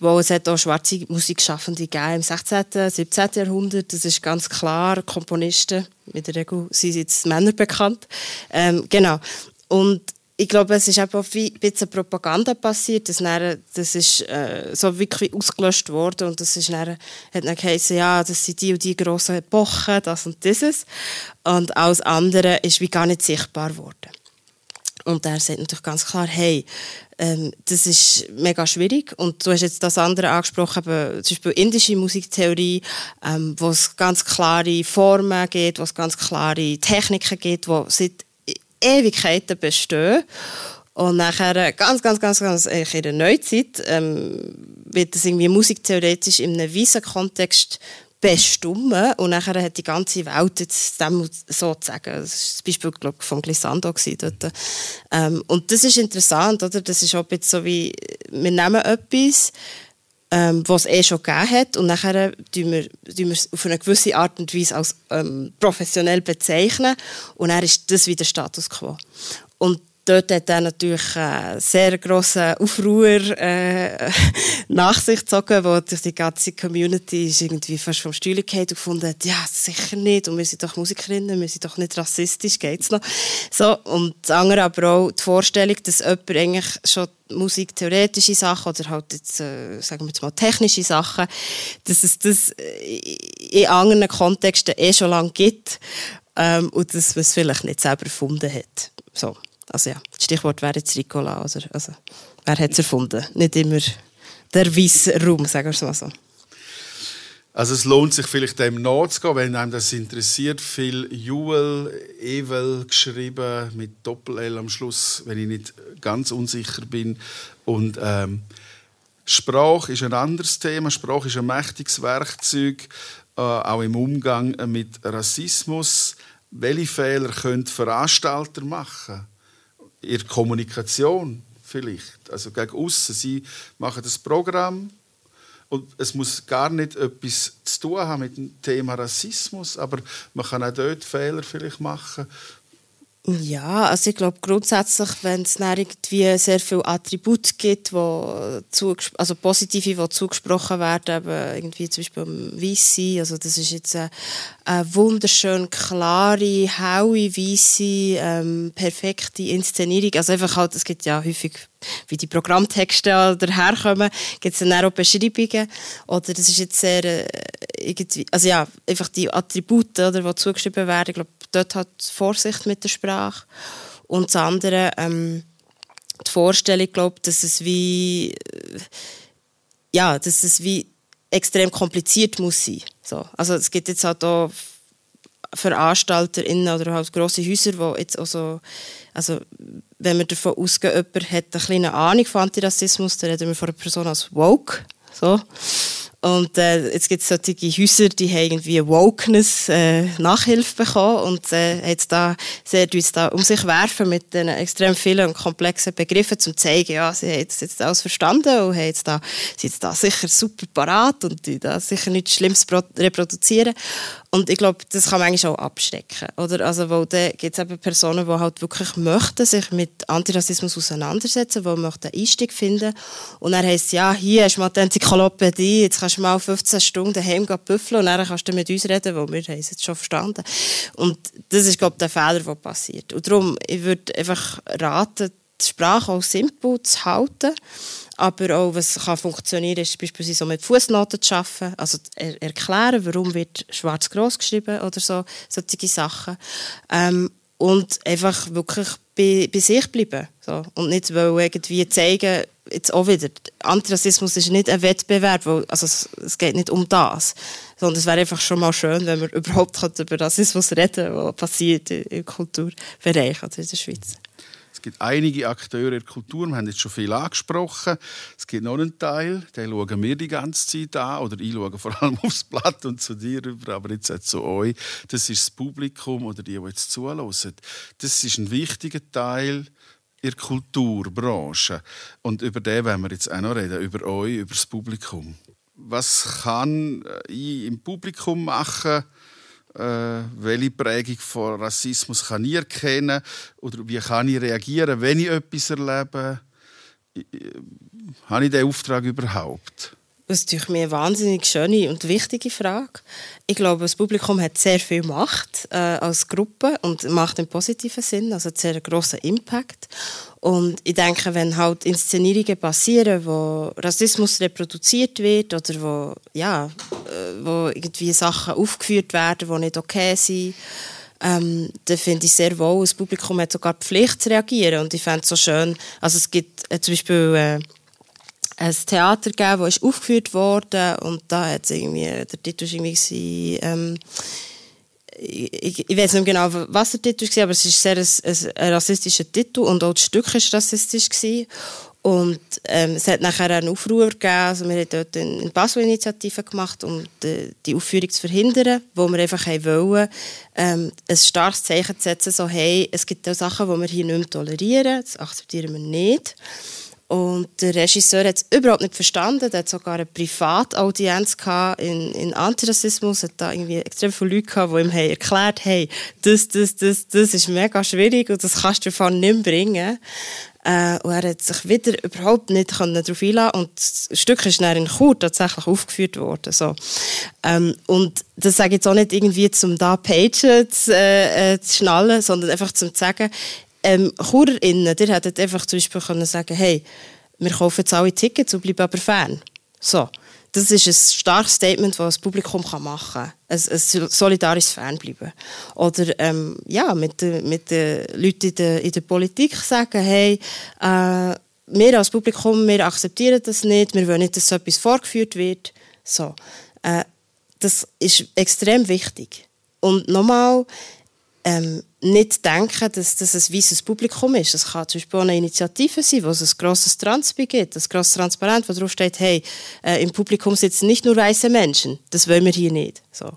D: Wo es hat auch schwarze Musikschaffende gegeben im 16., 17. Jahrhundert. Das ist ganz klar. Komponisten, in der Regel sind jetzt Männer bekannt. Ähm, genau. Und ich glaube, es ist auch ein bisschen Propaganda passiert. Das, ist äh, so wirklich ausgelöscht worden und das ist dann, hat dann geheißen, ja, das sind die und die grossen Epochen, das und dieses. Und alles andere ist wie gar nicht sichtbar worden. Und er sagt natürlich ganz klar, hey, ähm, das ist mega schwierig. Und du hast jetzt das andere angesprochen, eben, zum Beispiel indische Musiktheorie, ähm, wo es ganz klare Formen gibt, wo es ganz klare Techniken gibt, die seit Ewigkeiten bestehen. Und nachher, ganz, ganz, ganz, ganz in der Neuzeit, ähm, wird das irgendwie musiktheoretisch in einem weißen Kontext bestimmen und nachher hat die ganze Welt jetzt dem sozusagen, das war das Beispiel von Glissando dort. Ähm, und das ist interessant, oder? Das ist auch bisschen so wie, wir nehmen etwas, ähm, was es eh schon gegeben hat und nachher tun wir, wir es auf eine gewisse Art und Weise als ähm, professionell bezeichnen und dann ist das wieder Status Quo. Und dort hat er natürlich einen sehr grossen Aufruhr äh, nach sich gezogen, wo durch die ganze Community ist irgendwie fast vom Stuhl gefallen und gefunden hat, ja, sicher nicht, und wir sind doch Musikerinnen, wir sind doch nicht rassistisch, geht's noch. So, und das andere aber auch die Vorstellung, dass jemand eigentlich schon musiktheoretische Sachen oder halt jetzt, äh, sagen wir jetzt mal technische Sachen, dass es das in anderen Kontexten eh schon lange gibt ähm, und dass man es vielleicht nicht selber erfunden hat. So. Also ja, Stichwort wäre jetzt Ricola. Oder? Also, wer hat es erfunden? Nicht immer der weiße Raum, sagen wir es mal so.
B: Also es lohnt sich vielleicht dem nachzugehen, wenn einem das interessiert. Viel Jewel, Evel geschrieben mit Doppel-L am Schluss, wenn ich nicht ganz unsicher bin. Und ähm, Sprache ist ein anderes Thema. Sprache ist ein mächtiges Werkzeug, äh, auch im Umgang mit Rassismus. Welche Fehler können Veranstalter machen? Ihre Kommunikation vielleicht, also gegen außen. Sie machen das Programm und es muss gar nicht etwas zu tun haben mit dem Thema Rassismus, aber man kann auch dort Fehler vielleicht machen
D: ja, also ich glaube grundsätzlich, wenn es irgendwie sehr viele Attribute gibt, wo also positive, die zugesprochen werden, eben irgendwie zum Beispiel Weisse, also das ist jetzt eine, eine wunderschön klare, helle, weisse, ähm, perfekte Inszenierung, also einfach halt, es gibt ja häufig wie die Programmtexte daherkommen, gibt es dann auch Beschreibungen. Oder das ist jetzt sehr, äh, irgendwie, also ja, einfach die Attribute, oder, die zugeschrieben werden, ich glaube, dort hat Vorsicht mit der Sprache. Und das andere, ähm, die Vorstellung, glaube dass es wie, äh, ja, dass es wie extrem kompliziert muss sein. So. Also es gibt jetzt halt auch VeranstalterInnen oder halt grosse Häuser, die jetzt auch so, also wenn wir davon ausgehen, jemand hat eine kleine Ahnung von Antirassismus, dann reden wir von einer Person als woke. So. Und äh, jetzt gibt es solche Häuser, die haben irgendwie Wokeness äh, Nachhilfe bekommen und äh, jetzt da, sehr jetzt da um sich werfen mit den extrem vielen und komplexen Begriffen, um zu zeigen, ja, sie haben jetzt alles verstanden und haben jetzt da, sind jetzt da sicher super parat und die da sicher nichts Schlimmes reproduzieren. Und ich glaube, das kann man eigentlich auch abstecken. Oder? Also, weil da gibt es eben Personen, die halt wirklich möchten, sich mit Antirassismus auseinandersetzen, die möchten einen Einstieg finden. Und dann heisst es, ja, hier hast du mal die Enzyklopädie, jetzt kannst du mal 15 Stunden daheim büffeln und dann kannst du mit uns reden, weil wir es jetzt schon verstanden. Und das ist, glaube ich, der Fehler, der passiert. Und darum, ich würde einfach raten, die Sprache auch simpel zu halten aber auch, was kann funktionieren, ist beispielsweise so mit Fußnoten zu arbeiten, also er erklären, warum wird schwarz groß geschrieben oder so, solche Sachen. Ähm, und einfach wirklich bei, bei sich bleiben. So. Und nicht irgendwie zeigen, jetzt auch wieder, Antirassismus ist nicht ein Wettbewerb, weil, also es, es, geht nicht um das, sondern es wäre einfach schon mal schön, wenn man überhaupt über Rassismus reden kann, was passiert im Kulturbereich, also in der Schweiz
B: gibt einige Akteure der Kultur, wir haben jetzt schon viel angesprochen. Es gibt noch einen Teil, den schauen wir die ganze Zeit an, oder ich schaue vor allem aufs Blatt und zu dir rüber, aber jetzt auch zu euch. Das ist das Publikum oder die, die jetzt zuhören. Das ist ein wichtiger Teil der Kulturbranche. Und über den werden wir jetzt auch noch reden, über euch, über das Publikum. Was kann ich im Publikum machen, äh, welche Prägung von Rassismus kann ich erkennen oder wie kann ich reagieren, wenn ich etwas erlebe? Habe ich diesen Auftrag überhaupt?
D: Das ist mir eine wahnsinnig schöne und wichtige Frage. Ich glaube, das Publikum hat sehr viel Macht äh, als Gruppe und macht im positiven Sinn, also einen sehr grossen Impact. Und ich denke, wenn halt Inszenierungen passieren, wo Rassismus reproduziert wird oder wo, ja, äh, wo irgendwie Sachen aufgeführt werden, die nicht okay sind, ähm, dann finde ich sehr wohl, das Publikum hat sogar die Pflicht zu reagieren. Und ich fände es so schön, also es gibt äh, zum Beispiel... Äh, ein Theater gegeben, das aufgeführt wurde und da hat irgendwie, der Titel war irgendwie, ähm, ich, ich weiß nicht genau, was der Titel war, aber es ist sehr ein, ein, ein rassistischer Titel und auch das Stück war rassistisch. Gewesen. Und ähm, es hat nachher einen Aufruhr gegeben, also wir haben dort eine Basel-Initiative gemacht, um die, die, Aufführung zu verhindern, wo wir einfach wollen, ähm, ein starkes Zeichen zu setzen, so hey, es gibt auch Sachen, die wir hier nicht mehr tolerieren, das akzeptieren wir nicht. Und der Regisseur hat es überhaupt nicht verstanden. Er hat sogar eine Privataudienz in, in Antirassismus. Er da irgendwie extrem viele Leute gehabt, die ihm haben erklärt haben, das, das, das, das ist mega schwierig und das kannst du davon nicht bringen. Äh, und er hat sich wieder überhaupt nicht darauf einlassen und das Stück ist dann in Chur tatsächlich aufgeführt worden. So. Ähm, und das sage ich jetzt auch nicht irgendwie, um da Pagen zu, äh, äh, zu schnallen, sondern einfach zum zu sagen, ähm, ChurerInnen, die hätten einfach zum Beispiel können sagen hey, wir kaufen jetzt alle Tickets und bleiben aber Fan. So. Das ist ein starkes Statement, das das Publikum machen kann. Ein, ein solidarisches Fanbleiben. Oder ähm, ja, mit, mit den Leuten in der, in der Politik sagen, hey, äh, wir als Publikum, wir akzeptieren das nicht, wir wollen nicht, dass so etwas vorgeführt wird. So. Äh, das ist extrem wichtig. Und nochmal, ähm, nicht denken, dass das ein weißes Publikum ist. Es kann zum Beispiel eine Initiative sein, wo es ein grosses Transpi gibt, ein grosses Transparent, wo drauf steht, hey, äh, im Publikum sitzen nicht nur weiße Menschen. Das wollen wir hier nicht. So.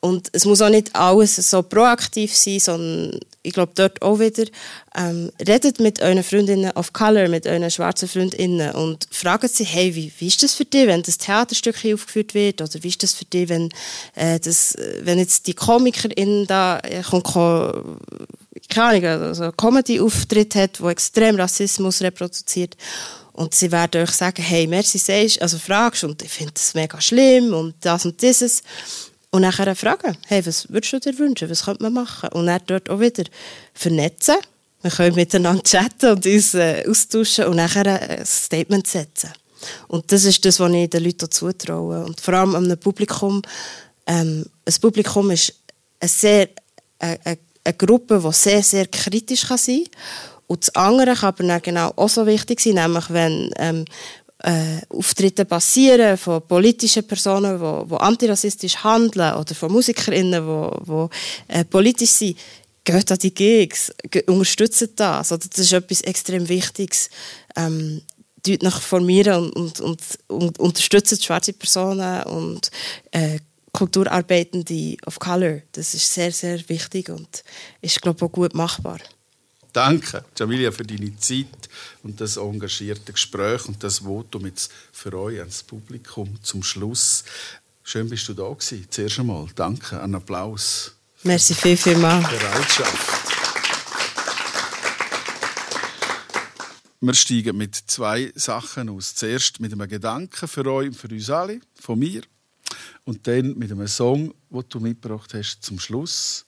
D: Und es muss auch nicht alles so proaktiv sein, sondern ich glaube dort auch wieder, ähm, redet mit euren Freundinnen of Color, mit euren schwarzen Freundinnen und fragt sie, hey, wie, wie ist das für dich, wenn das Theaterstück hier aufgeführt wird? Oder wie ist das für dich, wenn, äh, das, wenn jetzt die Komikerin da äh, keine also Comedy-Auftritt hat, wo extrem Rassismus reproduziert und sie werden euch sagen, hey, merci, sagst, also fragst und ich finde das mega schlimm und das und dieses. Und nachher fragen, hey, was würdest du dir wünschen, was könnte man machen? Und dann dort auch wieder vernetzen. Wir können miteinander chatten und uns äh, austauschen und nachher ein Statement setzen. Und das ist das, was ich den Leuten zutraue. Und vor allem einem Publikum. Ähm, ein Publikum ist eine, sehr, eine, eine Gruppe, die sehr, sehr kritisch kann sein kann. Und das andere kann aber dann genau auch so wichtig sein, nämlich wenn ähm, äh, Auftritte passieren von politischen Personen, die, die antirassistisch handeln oder von MusikerInnen, die, die äh, politisch sind, geht an die Gigs, unterstützen das. Oder das ist etwas extrem Wichtiges. Ähm, nach formieren und, und, und, unterstützen schwarze Personen und äh, Kulturarbeitende of Color. Das ist sehr, sehr wichtig und ist, glaube ich, auch gut machbar.
B: Danke, Jamilia, für deine Zeit und das engagierte Gespräch und das Votum jetzt für euch ans Publikum zum Schluss. Schön bist du da gewesen. Zuerst einmal danke, einen Applaus.
D: Merci viel, viel mal.
B: Bereitschaft. Wir steigen mit zwei Sachen aus. Zuerst mit einem Gedanken für euch und für uns alle, von mir. Und dann mit einem Song, den du mitgebracht hast, zum Schluss.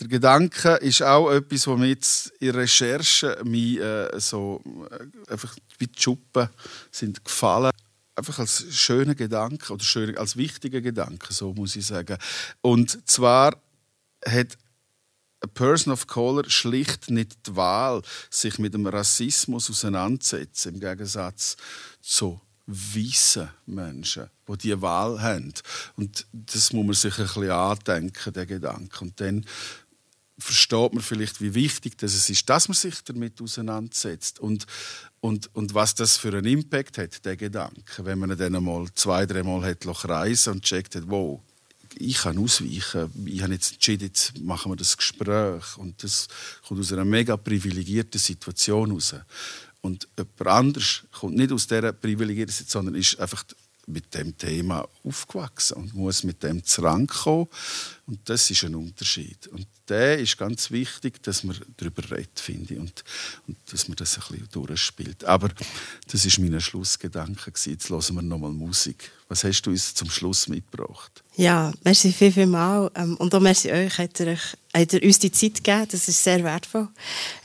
B: Der Gedanke ist auch etwas, was mir jetzt in Recherche mir, äh, so äh, einfach wie die Schuppen sind gefallen. Einfach als schöner Gedanke oder schön, als wichtiger Gedanke, so muss ich sagen. Und zwar hat a person of color schlicht nicht die Wahl, sich mit dem Rassismus auseinanderzusetzen, im Gegensatz zu weißen Menschen, die diese Wahl haben. Und das muss man sich ein bisschen andenken, der Gedanke. Und dann versteht man vielleicht, wie wichtig das es ist, dass man sich damit auseinandersetzt und, und, und was das für einen Impact hat, der Gedanke, wenn man dann mal zwei, dreimal hat kreisen und checkt hat, wow, ich kann ausweichen. Ich habe jetzt entschieden, jetzt machen wir das Gespräch. Und das kommt aus einer mega privilegierten Situation raus. Und jemand anders kommt nicht aus dieser privilegierten Situation, sondern ist einfach mit dem Thema aufgewachsen und muss mit dem zurankommen. Und das ist ein Unterschied. Und der ist ganz wichtig, dass man darüber redet, finde ich, und, und dass man das ein bisschen durchspielt. Aber das ist mein Schlussgedanke. Jetzt hören wir nochmal Musik. Was hast du uns zum Schluss mitgebracht?
D: Ja, merci viel, viel mal. Ähm, und auch merci euch, habt ihr, habt ihr uns die Zeit gegeben. Das ist sehr wertvoll.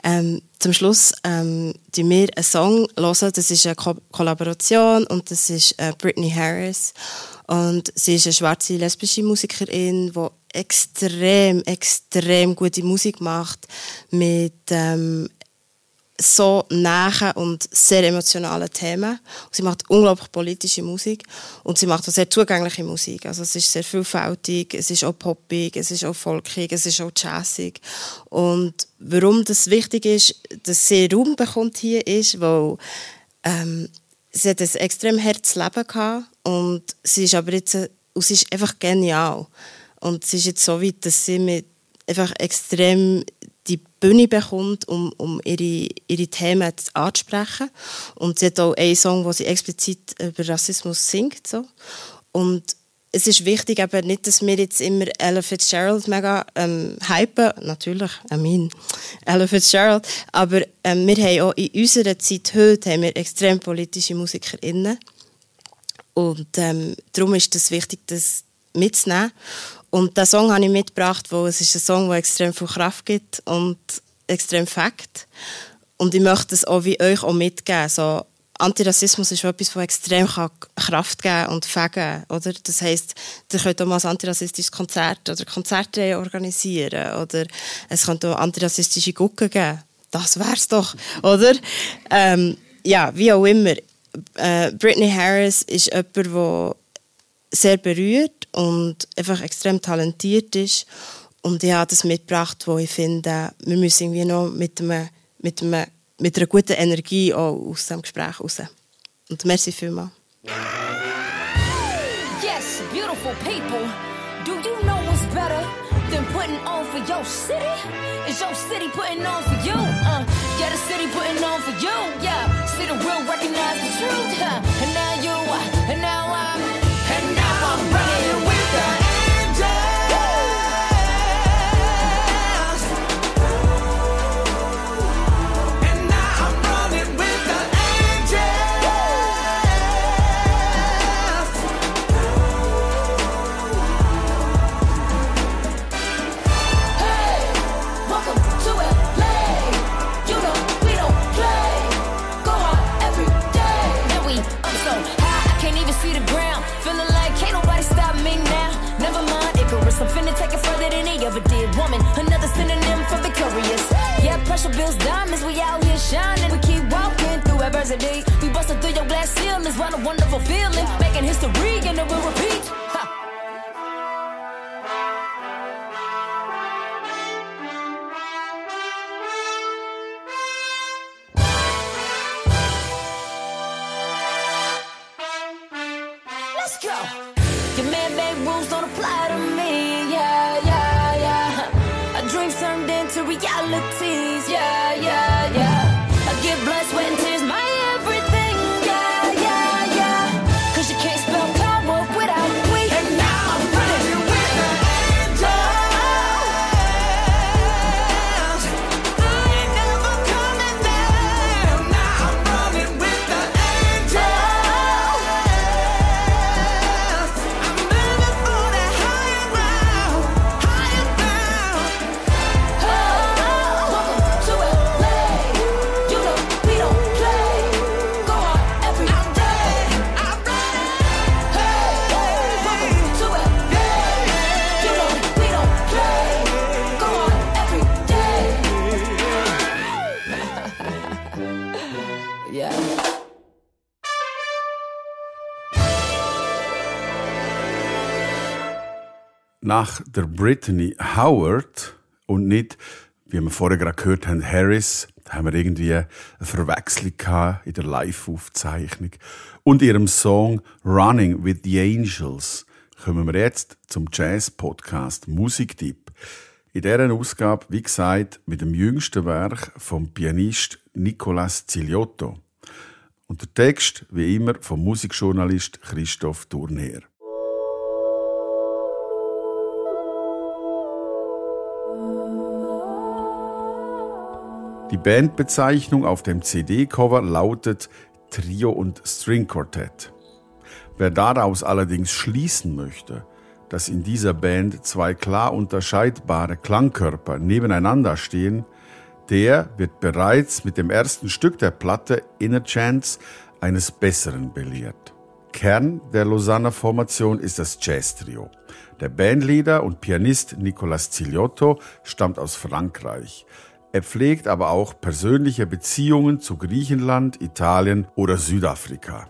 D: Ähm, zum Schluss ähm, die wir einen Song hören. Das ist eine Ko Kollaboration und das ist äh, Britney Harris. Und sie ist eine schwarze lesbische Musikerin, die extrem, extrem gute Musik macht mit ähm, so nahen und sehr emotionalen Themen. Sie macht unglaublich politische Musik und sie macht auch sehr zugängliche Musik. Also es ist sehr vielfältig, es ist auch poppig, es ist auch folkig, es ist auch jazzig. Und warum das wichtig ist, dass sie Raum bekommt hier, ist, weil ähm, sie hat ein extrem herzes Leben gehabt und sie ist aber jetzt, und sie ist einfach genial. Und sie ist jetzt so weit, dass sie mit einfach extrem die Bühne bekommt, um, um ihre, ihre Themen anzusprechen. Und sie hat auch einen Song, wo sie explizit über Rassismus singt. So. Und es ist wichtig, aber nicht, dass wir jetzt immer Ella Fitzgerald mega ähm, hypen. Natürlich, I mean, Ella Fitzgerald. Aber ähm, wir haben auch in unserer Zeit heute haben wir extrem politische MusikerInnen. Und ähm, darum ist es wichtig, das mitzunehmen. Und diesen Song habe ich mitgebracht, weil es ist ein Song, der extrem viel Kraft gibt und extrem Fakt. Und ich möchte es auch wie euch auch mitgeben. So, Antirassismus ist etwas, das extrem Kraft geben und fegen oder Das heisst, ihr könnt auch mal ein antirassistisches Konzert oder Konzerte organisieren oder es könnte auch antirassistische Gucken geben. Das wär's doch, oder? Ähm, ja, wie auch immer. Äh, Britney Harris ist jemand, der sehr berührt und einfach extrem talentiert ist. Und ich habe das mitgebracht, wo ich finde, wir müssen irgendwie noch mit, einem, mit, einem, mit einer guten Energie auch aus dem Gespräch raus. Und merci vielmals.
F: Yes, beautiful people. Do you know what's better than putting on for your city? Is your city putting on for you? Uh, yeah, the city putting on for you. Yeah, see the real, recognize the truth. Huh? Pressure builds diamonds. We out here shining. We keep walking through adversity. We busting through your glass ceilings. What a wonderful feeling. Making history and it will repeat.
B: Nach der Brittany Howard und nicht, wie wir vorher gerade gehört haben, Harris. Da haben wir irgendwie eine Verwechslung gehabt in der Live-Aufzeichnung. Und ihrem Song Running with the Angels kommen wir jetzt zum Jazz-Podcast Musiktipp. In dieser Ausgabe, wie gesagt, mit dem jüngsten Werk vom Pianist Nicolas Ziliotto. Und der Text, wie immer, vom Musikjournalist Christoph Tournier. Die Bandbezeichnung auf dem CD-Cover lautet Trio und String Quartet. Wer daraus allerdings schließen möchte, dass in dieser Band zwei klar unterscheidbare Klangkörper nebeneinander stehen, der wird bereits mit dem ersten Stück der Platte Inner Chance eines Besseren belehrt. Kern der Lausanne Formation ist das Jazz-Trio. Der Bandleader und Pianist Nicolas Ziliotto stammt aus Frankreich. Er pflegt aber auch persönliche Beziehungen zu Griechenland, Italien oder Südafrika.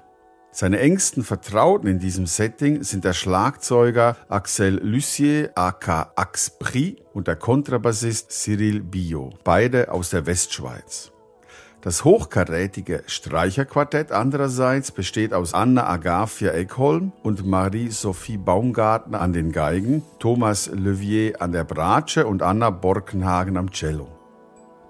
B: Seine engsten Vertrauten in diesem Setting sind der Schlagzeuger Axel Lussier aka Axpri und der Kontrabassist Cyril Bio, beide aus der Westschweiz. Das hochkarätige Streicherquartett andererseits besteht aus Anna Agafia Eckholm und Marie-Sophie Baumgartner an den Geigen, Thomas Levier an der Bratsche und Anna Borkenhagen am Cello.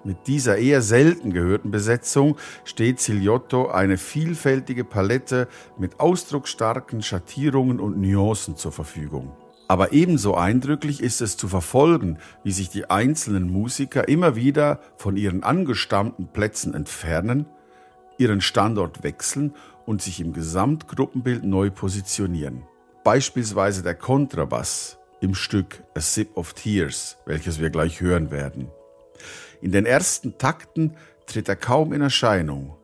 B: Mit dieser eher selten gehörten Besetzung steht Siliotto eine vielfältige Palette mit ausdrucksstarken Schattierungen und Nuancen zur Verfügung. Aber ebenso eindrücklich ist es zu verfolgen, wie sich die einzelnen Musiker immer wieder von ihren angestammten Plätzen entfernen, ihren Standort wechseln und sich im Gesamtgruppenbild neu positionieren. Beispielsweise der Kontrabass im Stück A Sip of Tears, welches wir gleich hören werden. In den ersten Takten tritt er kaum in Erscheinung.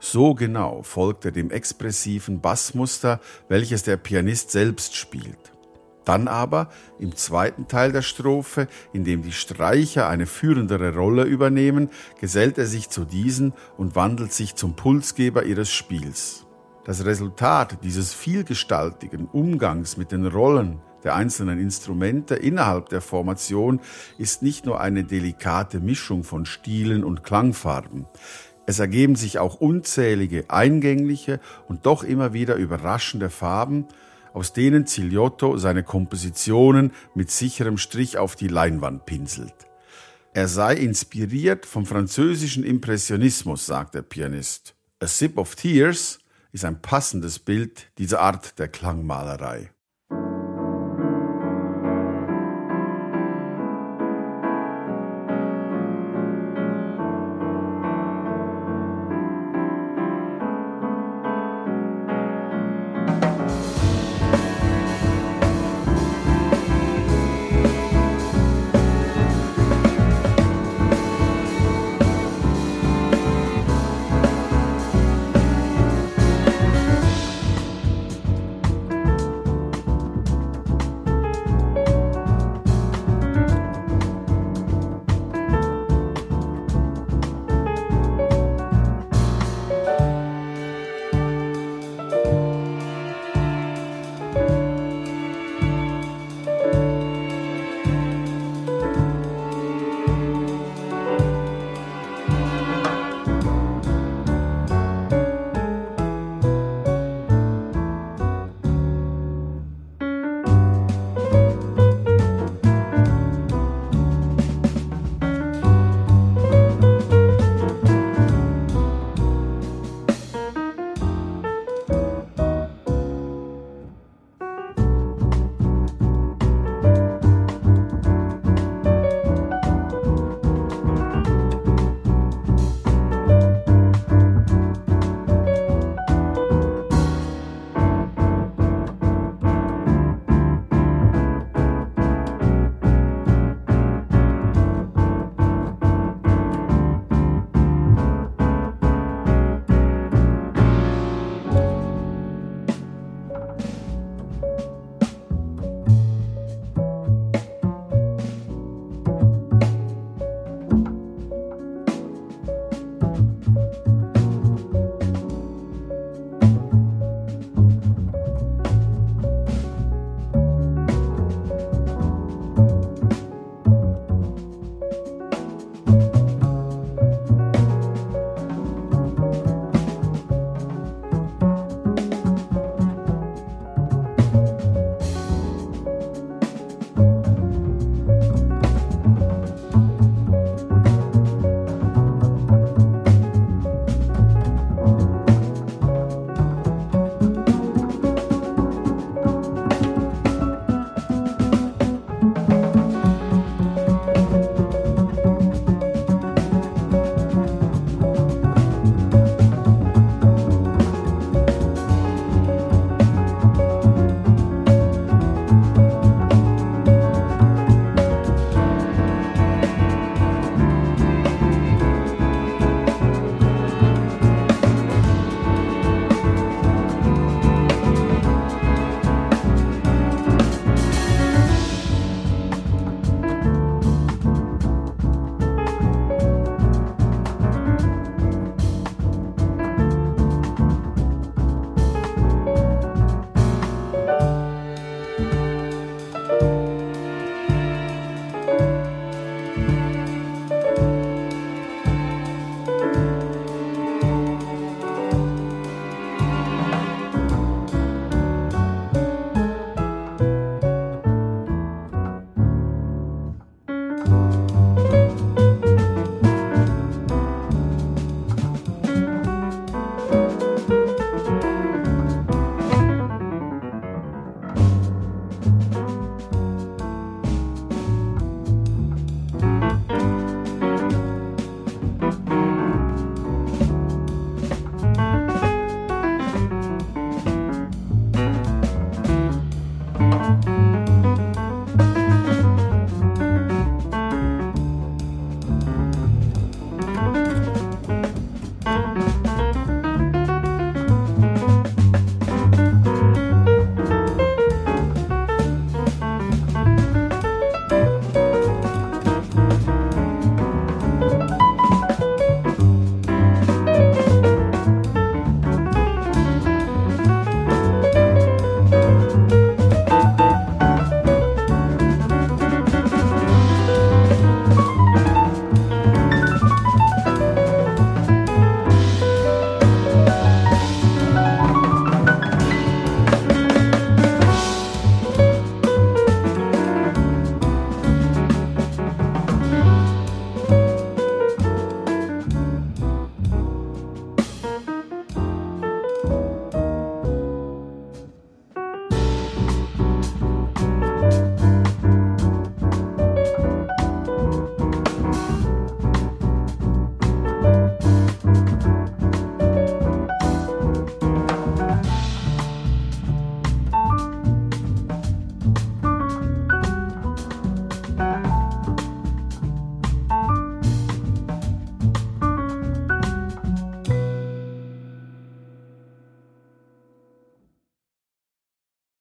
B: So genau folgt er dem expressiven Bassmuster, welches der Pianist selbst spielt. Dann aber im zweiten Teil der Strophe, in dem die Streicher eine führendere Rolle übernehmen, gesellt er sich zu diesen und wandelt sich zum Pulsgeber ihres Spiels. Das Resultat dieses vielgestaltigen Umgangs mit den Rollen der einzelnen Instrumente innerhalb der Formation ist nicht nur eine delikate Mischung von Stilen und Klangfarben. Es ergeben sich auch unzählige eingängliche und doch immer wieder überraschende Farben, aus denen Ziliotto seine Kompositionen mit sicherem Strich auf die Leinwand pinselt. Er sei inspiriert vom französischen Impressionismus, sagt der Pianist. A Sip of Tears ist ein passendes Bild dieser Art der Klangmalerei.